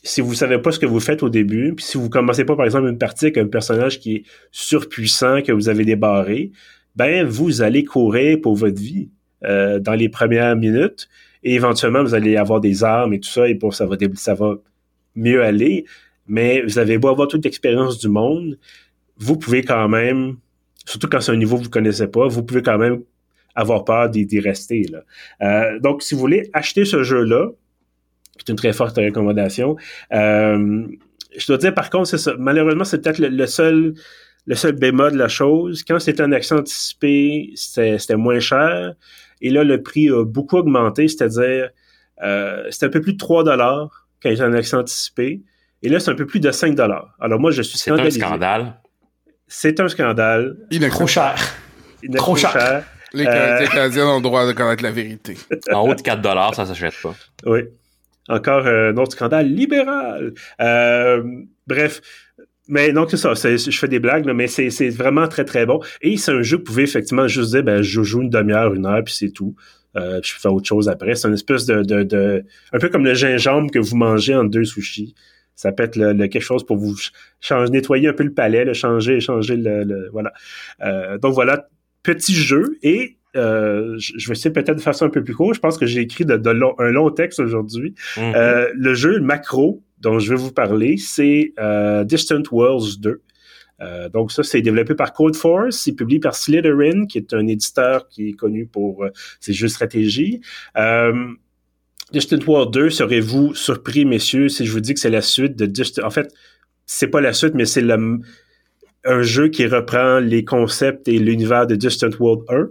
si vous savez pas ce que vous faites au début, puis si vous commencez pas par exemple une partie avec un personnage qui est surpuissant que vous avez débarré, ben vous allez courir pour votre vie euh, dans les premières minutes et éventuellement vous allez avoir des armes et tout ça et pour ça va ça va mieux aller. Mais vous avez beau avoir toute l'expérience du monde, vous pouvez quand même, surtout quand c'est un niveau que vous connaissez pas, vous pouvez quand même avoir peur d'y rester. Là. Euh, donc, si vous voulez acheter ce jeu-là, c'est une très forte recommandation. Euh, je dois dire, par contre, ça. Malheureusement, c'est peut-être le, seul le seul bémol de la chose, quand c'était un accès anticipé, c'était moins cher. Et là, le prix a beaucoup augmenté, c'est-à-dire, euh, c'était un peu plus de 3 dollars quand il y a un accès anticipé. Et là, c'est un peu plus de 5 dollars. Alors moi, je suis scandalisé.
C'est un scandale.
C'est un scandale.
Il est trop cher. trop, cher.
Les Canadiens ont le droit de connaître la vérité.
en haut de 4 dollars, ça s'achète pas.
Oui. Encore un autre scandale libéral. Euh, bref. Mais donc, c'est ça. Je fais des blagues, mais c'est vraiment très, très bon. Et c'est un jeu que vous pouvez effectivement juste dire, ben, je joue une demi-heure, une heure, puis c'est tout. Euh, je fais autre chose après. C'est une espèce de, de, de, Un peu comme le gingembre que vous mangez en deux sushis. Ça peut être le, quelque chose pour vous changer, nettoyer un peu le palais, le changer, changer le... voilà. Euh, donc voilà, petit jeu. Et euh, je vais essayer peut-être de faire ça un peu plus court. Je pense que j'ai écrit de, un long texte aujourd'hui. Mm-hmm. Euh, le jeu macro dont je vais vous parler, c'est euh, Distant Worlds 2. donc ça, c'est développé par Codeforce, c'est publié par Slytherin, qui est un éditeur qui est connu pour ses jeux de stratégie. Distant Worlds 2, serez-vous surpris, messieurs, si je vous dis que c'est la suite de Distant... En fait, c'est pas la suite, mais c'est un jeu qui reprend les concepts et l'univers de Distant World 1.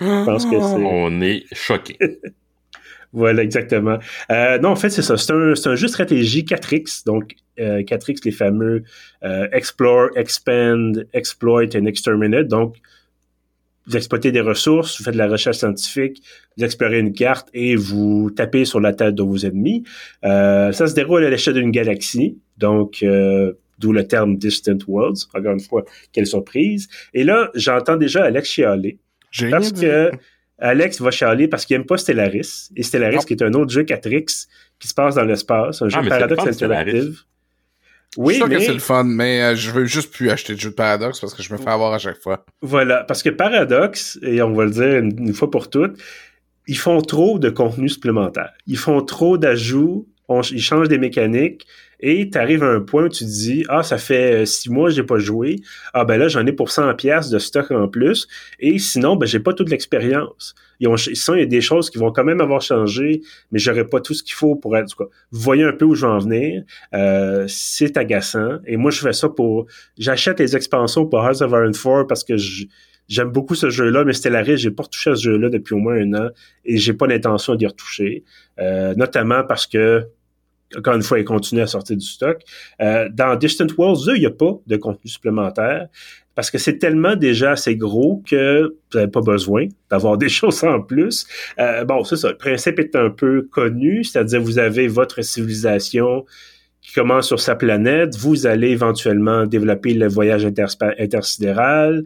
Je pense que c'est... On est choqué.
voilà, exactement. Euh, non, en fait, c'est ça. C'est un, un, jeu de stratégie 4X. Donc, euh, 4X, les fameux euh, Explore, Expand, Exploit and Exterminate. Donc, vous exploitez des ressources, vous faites de la recherche scientifique, vous explorez une carte et vous tapez sur la tête de vos ennemis. Euh, ça se déroule à l'échelle d'une galaxie. Donc, euh, d'où le terme Distant Worlds. Encore une fois, quelle surprise. Et là, j'entends déjà Alex chialer parce que Alex va chialer parce qu'il aime pas Stellaris. Et Stellaris, qui est un autre jeu 4X qui se passe dans l'espace, un jeu
ah,
paradoxe interactif.
Oui, je suis que c'est le fun, mais euh, je veux juste plus acheter de jeux de Paradox parce que je me fais avoir à chaque fois.
Voilà, parce que Paradox, et on va le dire une, fois pour toutes, ils font trop de contenu supplémentaire. Ils font trop d'ajouts, ils changent des mécaniques, et tu arrives à un point où tu te dis ah ça fait euh, six mois que j'ai pas joué. Ah ben là j'en ai pour 100 pièces de stock en plus. Et sinon ben j'ai pas toute l'expérience. Ont il y a des choses qui vont quand même avoir changé mais j'aurais pas tout ce qu'il faut pour être vous voyez un peu où je veux en venir. Euh, c'est agaçant. Et moi je fais ça pour j'achète les expansions pour Hearts of Iron 4 parce que J'aime beaucoup ce jeu-là, mais Stellaris, j'ai pas retouché à ce jeu-là depuis au moins un an et j'ai pas l'intention d'y retoucher. Euh, notamment parce que encore une fois, il continue à sortir du stock. Euh, dans Distant Worlds 2, il n'y a pas de contenu supplémentaire parce que c'est tellement déjà assez gros que vous n'avez pas besoin d'avoir des choses en plus. Euh, bon, c'est ça. Le principe est un peu connu, c'est-à-dire vous avez votre civilisation qui commence sur sa planète. Vous allez éventuellement développer le voyage intersidéral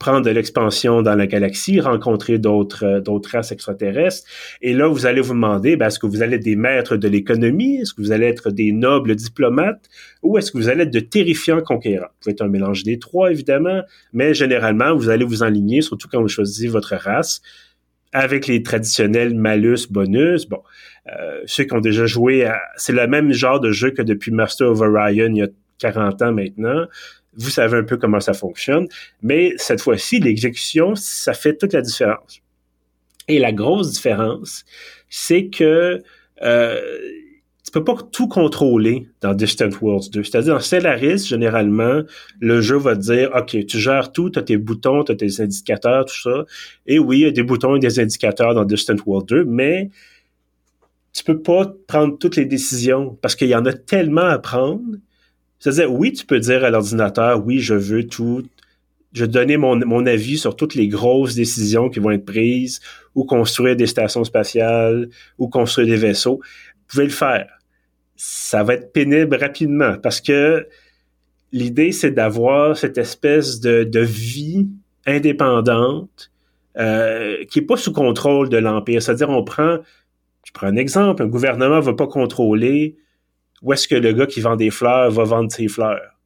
prendre de l'expansion dans la galaxie, rencontrer d'autres euh, d'autres races extraterrestres. Et là, vous allez vous demander, ben, est-ce que vous allez être des maîtres de l'économie? Est-ce que vous allez être des nobles diplomates? Ou est-ce que vous allez être de terrifiants conquérants? Vous pouvez être un mélange des trois, évidemment, mais généralement, vous allez vous enligner, surtout quand vous choisissez votre race, avec les traditionnels malus, bonus. Bon, euh, ceux qui ont déjà joué, c'est le même genre de jeu que depuis Master of Orion il y a 40 ans maintenant vous savez un peu comment ça fonctionne, mais cette fois-ci, l'exécution, ça fait toute la différence. Et la grosse différence, c'est que euh, tu peux pas tout contrôler dans Distant Worlds 2. C'est-à-dire, dans Stellaris, généralement, le jeu va te dire, OK, tu gères tout, tu as tes boutons, tu as tes indicateurs, tout ça. Et oui, il y a des boutons et des indicateurs dans Distant World 2, mais tu peux pas prendre toutes les décisions parce qu'il y en a tellement à prendre c'est-à-dire, oui, tu peux dire à l'ordinateur, oui, je veux tout, je vais donner mon, mon, avis sur toutes les grosses décisions qui vont être prises, ou construire des stations spatiales, ou construire des vaisseaux. Vous pouvez le faire. Ça va être pénible rapidement parce que l'idée, c'est d'avoir cette espèce de, de vie indépendante euh, qui est pas sous contrôle de l'Empire. C'est-à-dire, on prend, je prends un exemple, un gouvernement va pas contrôler où est-ce que le gars qui vend des fleurs va vendre ses fleurs.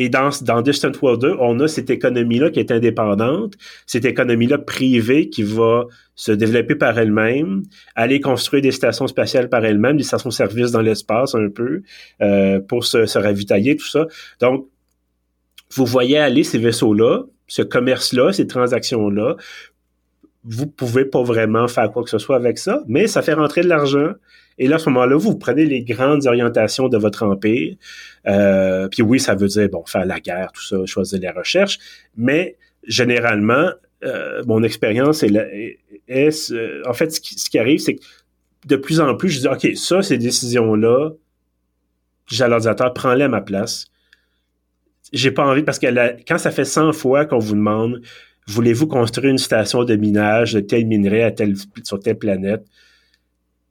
Et dans, dans Distant World 2, on a cette économie-là qui est indépendante, cette économie-là privée qui va se développer par elle-même, aller construire des stations spatiales par elle-même, des stations-service dans l'espace un peu, euh, pour se, se ravitailler, tout ça. Donc, vous voyez aller ces vaisseaux-là, ce commerce-là, ces transactions-là, vous pouvez pas vraiment faire quoi que ce soit avec ça, mais ça fait rentrer de l'argent. Et là, à ce moment-là, vous prenez les grandes orientations de votre empire. Euh, puis oui, ça veut dire, bon, faire la guerre, tout ça, choisir les recherches. Mais généralement, euh, mon expérience est, est, en fait, ce qui, arrive, c'est que de plus en plus, je dis, OK, ça, ces décisions-là, j'ai l'ordinateur, prends-les à ma place. J'ai pas envie, parce que quand ça fait 100 fois qu'on vous demande, voulez-vous construire une station de minage de tel minerai à tel, sur telle planète?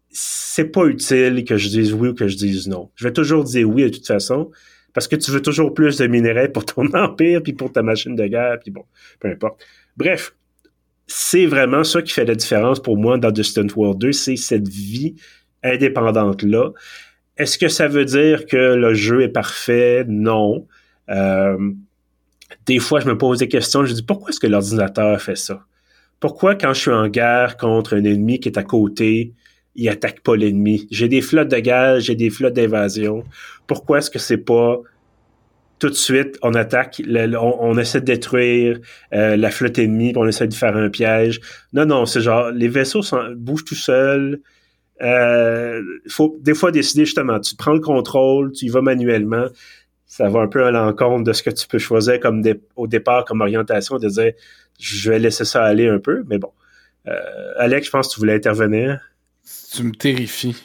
C'est pas utile que je dise oui ou que je dise non. Je vais toujours dire oui de toute façon, parce que tu veux toujours plus de minerais pour ton empire, puis pour ta machine de guerre, puis bon, peu importe. Bref, c'est vraiment ça qui fait la différence pour moi dans Distant World 2, c'est cette vie indépendante-là. Est-ce que ça veut dire que le jeu est parfait? Non. Euh, des fois, je me pose des questions, je dis pourquoi est-ce que l'ordinateur fait ça? Pourquoi quand je suis en guerre contre un ennemi qui est à côté, il attaque pas l'ennemi? J'ai des flottes de guerre, j'ai des flottes d'invasion. Pourquoi est-ce que c'est pas tout de suite, on attaque, on, essaie de détruire euh, la flotte ennemie, puis on essaie de faire un piège? Non, non, c'est genre, les vaisseaux bougent tout seuls. Euh, il faut des fois décider justement, tu prends le contrôle, tu y vas manuellement. Ça va un peu à l'encontre de ce que tu peux choisir comme au départ comme orientation, de dire je vais laisser ça aller un peu, mais bon. Euh, Alex, je pense que tu voulais intervenir.
Tu me terrifies.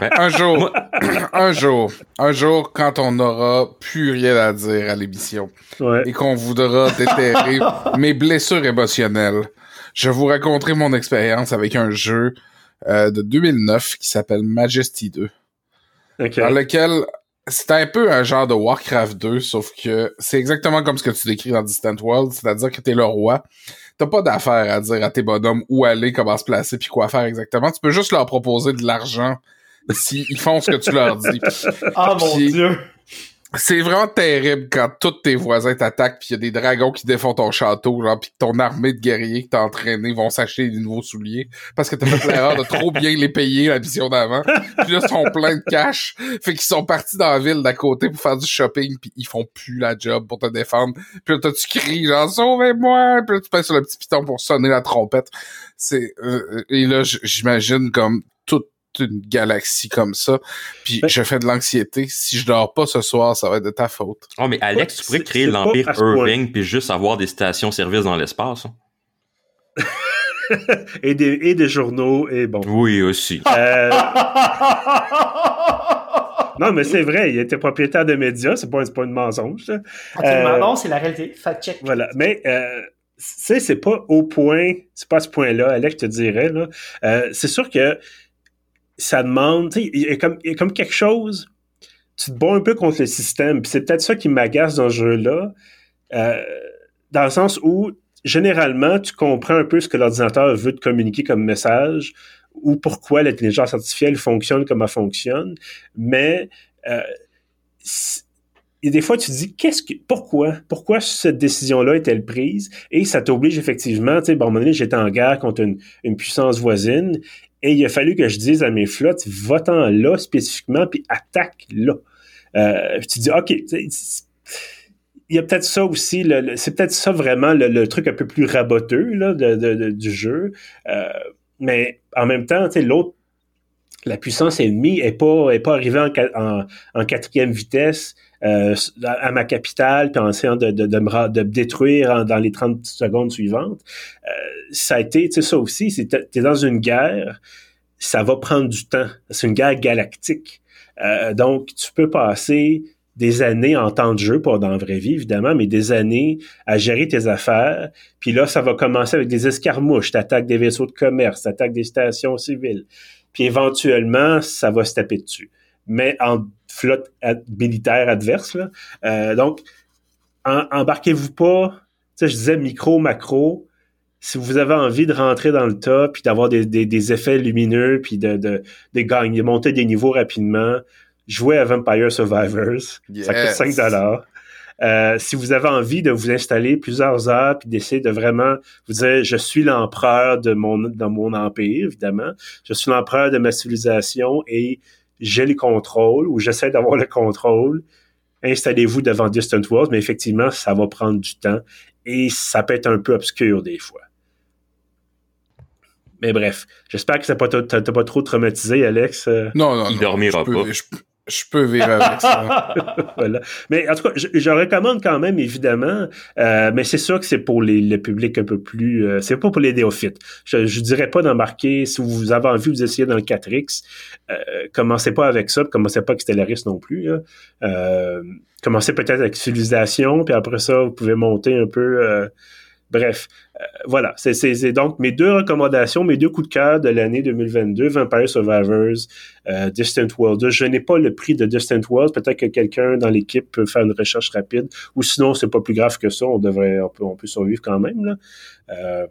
un jour, un jour, un jour, quand on n'aura plus rien à dire à l'émission et qu'on voudra déterrer mes blessures émotionnelles, je vous raconterai mon expérience avec un jeu euh, de 2009 qui s'appelle Majesty 2. Dans lequel c'est un peu un genre de Warcraft 2, sauf que c'est exactement comme ce que tu décris dans Distant World, c'est-à-dire que t'es le roi. T'as pas d'affaire à dire à tes bonhommes où aller, comment se placer, puis quoi faire exactement. Tu peux juste leur proposer de l'argent s'ils font ce que tu leur dis.
Ah mon dieu!
C'est vraiment terrible quand tous tes voisins t'attaquent puis il y a des dragons qui défont ton château, genre puis ton armée de guerriers que t'as entraîné vont s'acheter des nouveaux souliers parce que t'as fait l'erreur de trop bien les payer la vision d'avant. Puis là, ils sont pleins de cash. Fait qu'ils sont partis dans la ville d'à côté pour faire du shopping puis ils font plus la job pour te défendre. Puis là, toi, tu cries genre « Sauvez-moi! » Puis là, tu passes sur le petit piton pour sonner la trompette. C'est... Euh, et là, j'imagine comme une galaxie comme ça. Puis je fais de l'anxiété. Si je dors pas ce soir, ça va être de ta faute.
Oh, mais Alex, tu pourrais créer l'Empire Irving puis juste avoir des stations-service dans l'espace. Hein.
et, des, et des journaux, et bon.
Oui, aussi.
Euh, non, mais c'est vrai, il était propriétaire de médias, c'est pas, pas une mensonge.
Absolument euh, non, c'est la réalité. Fact check.
Voilà, mais euh, sais, c'est pas au point, c'est pas à ce point-là, Alex, te dirais, là. Euh, c'est sûr que ça demande, il y, a comme, comme quelque chose, tu te bats un peu contre le système. Puis c'est peut-être ça qui m'agace dans ce jeu-là, euh, dans le sens où, généralement, tu comprends un peu ce que l'ordinateur veut te communiquer comme message ou pourquoi l'intelligence artificielle fonctionne comme elle fonctionne, mais euh, et des fois, tu te dis, qu'est-ce que, pourquoi, pourquoi cette décision-là est-elle prise? Et ça t'oblige effectivement, tu sais, bon, à un moment donné, j'étais en guerre contre une, une, puissance voisine, et il a fallu que je dise à mes flottes, va-t'en là spécifiquement, puis attaque là. Euh, tu dis, OK, il y a peut-être ça aussi, c'est peut-être ça vraiment le, truc un peu plus raboteux là, de, du jeu. Euh, mais en même temps, l'autre, la puissance ennemie n'est pas, est pas arrivée en, en, quatrième vitesse euh, à ma capitale, puis en essayant de, me de détruire dans les 30 secondes suivantes. Euh, ça a été, tu sais, ça aussi, c'est t'es dans une guerre, ça va prendre du temps. C'est une guerre galactique. Euh, donc, tu peux passer des années en temps de jeu, pas dans la vraie vie, évidemment, mais des années à gérer tes affaires. Puis là, ça va commencer avec des escarmouches, t'attaques des vaisseaux de commerce, t'attaques des stations civiles. Puis éventuellement, ça va se taper dessus. Mais en flotte militaire adverse. Là. Euh, donc, embarquez-vous pas, tu sais, je disais micro, macro. Si vous avez envie de rentrer dans le tas, puis d'avoir des, des, effets lumineux, puis de, de, de gagner, monter des niveaux rapidement, jouez à Vampire Survivors. Ça coûte 5 dollars. Euh, si vous avez envie de vous installer plusieurs heures puis d'essayer de vraiment vous dire je suis l'empereur de mon de mon empire évidemment je suis l'empereur de ma civilisation et j'ai le contrôle ou j'essaie d'avoir le contrôle, installez-vous devant Distant Worlds, mais effectivement, ça va prendre du temps et ça peut être un peu obscur des fois. Mais bref, j'espère que ça t'a pas trop traumatisé, Alex.
Non, non,
Il dormira pas.
Je, peux vivre avec ça.
voilà. Mais en tout cas, je, je recommande quand même, évidemment, euh, mais c'est sûr que c'est pour les, le public un peu plus... Euh, c'est pas pour les néophytes. Je, ne dirais pas d'embarquer, si vous avez envie, vous essayez dans le 4X, euh, commencez pas avec ça, commencez pas avec Stellaris non plus. Euh, commencez peut-être avec Civilisation, puis après ça, vous pouvez monter un peu... Euh, Bref, voilà, c'est donc mes deux recommandations, mes deux coups de cœur de l'année 2022, Vampire Survivors, euh, Distant World. Je n'ai pas le prix de Distant World, peut-être que quelqu'un dans l'équipe peut faire une recherche rapide, ou sinon c'est pas plus grave que ça, on devrait, on peut, on peut survivre quand même. Là. Euh,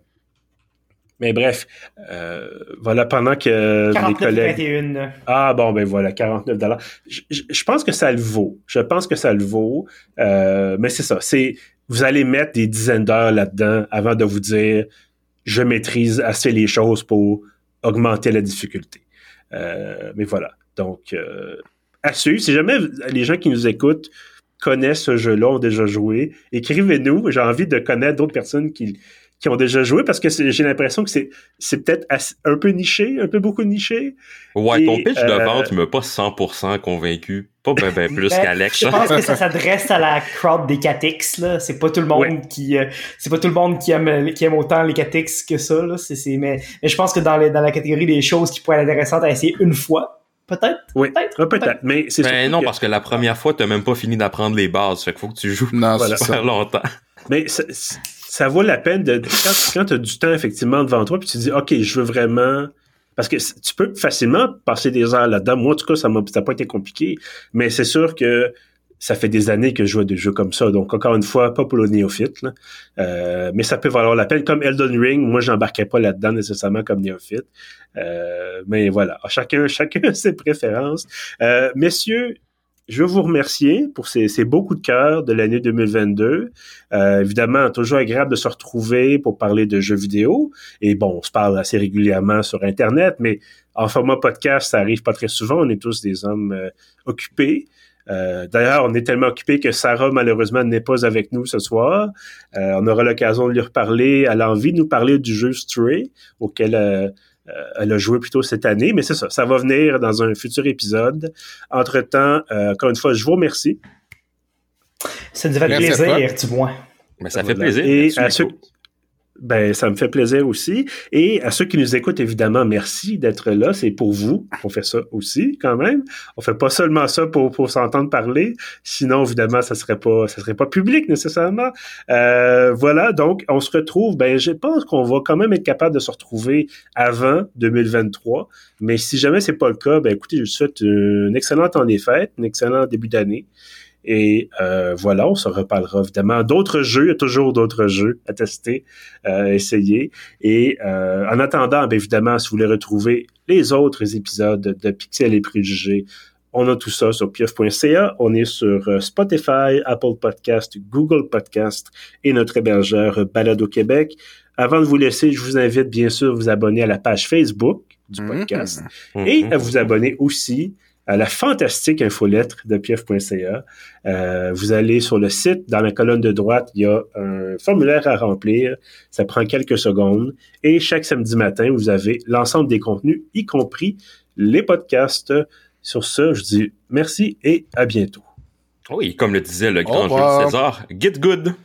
mais bref, euh, voilà, pendant que
49,
les collègues...
21.
Ah bon, ben voilà, 49 dollars. Je, pense que ça le vaut. Je pense que ça le vaut. Euh, mais c'est ça. C'est vous allez mettre des dizaines d'heures là-dedans avant de vous dire je maîtrise assez les choses pour augmenter la difficulté. Euh, mais voilà. Donc, à suivre. Si jamais les gens qui nous écoutent connaissent ce jeu-là, ont déjà joué, écrivez-nous. J'ai envie de connaître d'autres personnes qui, qui ont déjà joué parce que j'ai l'impression que c'est, c'est peut-être un peu niché, un peu beaucoup niché.
Ouais, ton pitch de vente, il m'a pas 100% convaincu. Pas ben, ben plus
Ben,
qu'Alex.
Je pense que ça s'adresse à la crowd des 4X, là. C'est pas tout le monde
Ouais.
qui, euh, c'est pas tout le monde qui aime, qui aime autant les 4X que ça, là. C'est, c'est, mais, mais je pense que dans, les, dans la catégorie des choses qui pourraient être intéressantes à essayer une fois, peut-être?
Oui,
Peut-être,
Ah, peut-être. Mais c'est
Ben non,
que-
parce que la première fois, t'as même pas fini d'apprendre les bases. Fait qu'il faut que tu joues
Non,
Voilà.
super longtemps.
Mais ça, vaut la peine de quand, tu as du temps effectivement devant toi, puis tu dis OK, je veux vraiment parce que tu peux facilement passer des heures là-dedans. Moi, en tout cas, ça n'a pas été compliqué, mais c'est sûr que ça fait des années que je joue à des jeux comme ça. Donc, encore une fois, pas pour le néophyte, là. Euh, mais ça peut valoir la peine. Comme Elden Ring, moi, j'embarquais pas là-dedans nécessairement comme néophyte. Euh, mais voilà, chacun, chacun ses préférences. Euh, messieurs, je veux vous remercier pour ces, ces beaux coups de cœur de l'année 2022. Euh, évidemment, toujours agréable de se retrouver pour parler de jeux vidéo. Et bon, on se parle assez régulièrement sur Internet, mais en format podcast, ça arrive pas très souvent. On est tous des hommes euh, occupés. Euh, D'ailleurs, on est tellement occupés que Sarah, malheureusement, n'est pas avec nous ce soir. Euh, on aura l'occasion de lui reparler. Elle a envie de nous parler du jeu Stray, auquel elle a joué plutôt cette année, mais c'est ça, ça va venir dans un futur épisode. Entre-temps, euh, encore une fois, je vous remercie.
Ça nous fait plaisir, du moins.
Mais ça fait plaisir.
Et à ceux-. Ben, ça me fait plaisir aussi. Et à ceux qui nous écoutent, évidemment, merci d'être là. C'est pour vous qu'on fait ça aussi, quand même. On fait pas seulement ça pour, pour s'entendre parler. Sinon, évidemment, ça serait pas, ça serait pas public nécessairement. Euh, voilà. Donc, on se retrouve. Ben, je pense qu'on va quand même être capable de se retrouver avant 2023. Mais si jamais c'est pas le cas, ben, écoutez, je vous souhaite une excellente année fête, un excellent début d'année. Et euh, voilà, on se reparlera évidemment d'autres jeux. Il y a toujours d'autres jeux à tester, euh, essayer. Et euh, en attendant, bien évidemment, si vous voulez retrouver les autres épisodes de Pixel et Préjugés, on a tout ça sur pieuf.ca. On est sur euh, Spotify, Apple Podcast, Google Podcast et notre hébergeur Balado Québec. Avant de vous laisser, je vous invite bien sûr à vous abonner à la page Facebook du podcast et à vous abonner aussi à la fantastique infolettre de pief.ca. Euh, vous allez sur le site, dans la colonne de droite, il y a un formulaire à remplir. Ça prend quelques secondes. Et chaque samedi matin, vous avez l'ensemble des contenus, y compris les podcasts. Sur ça, je dis merci et à bientôt.
Oui, comme le disait le grand. Jules César, get good.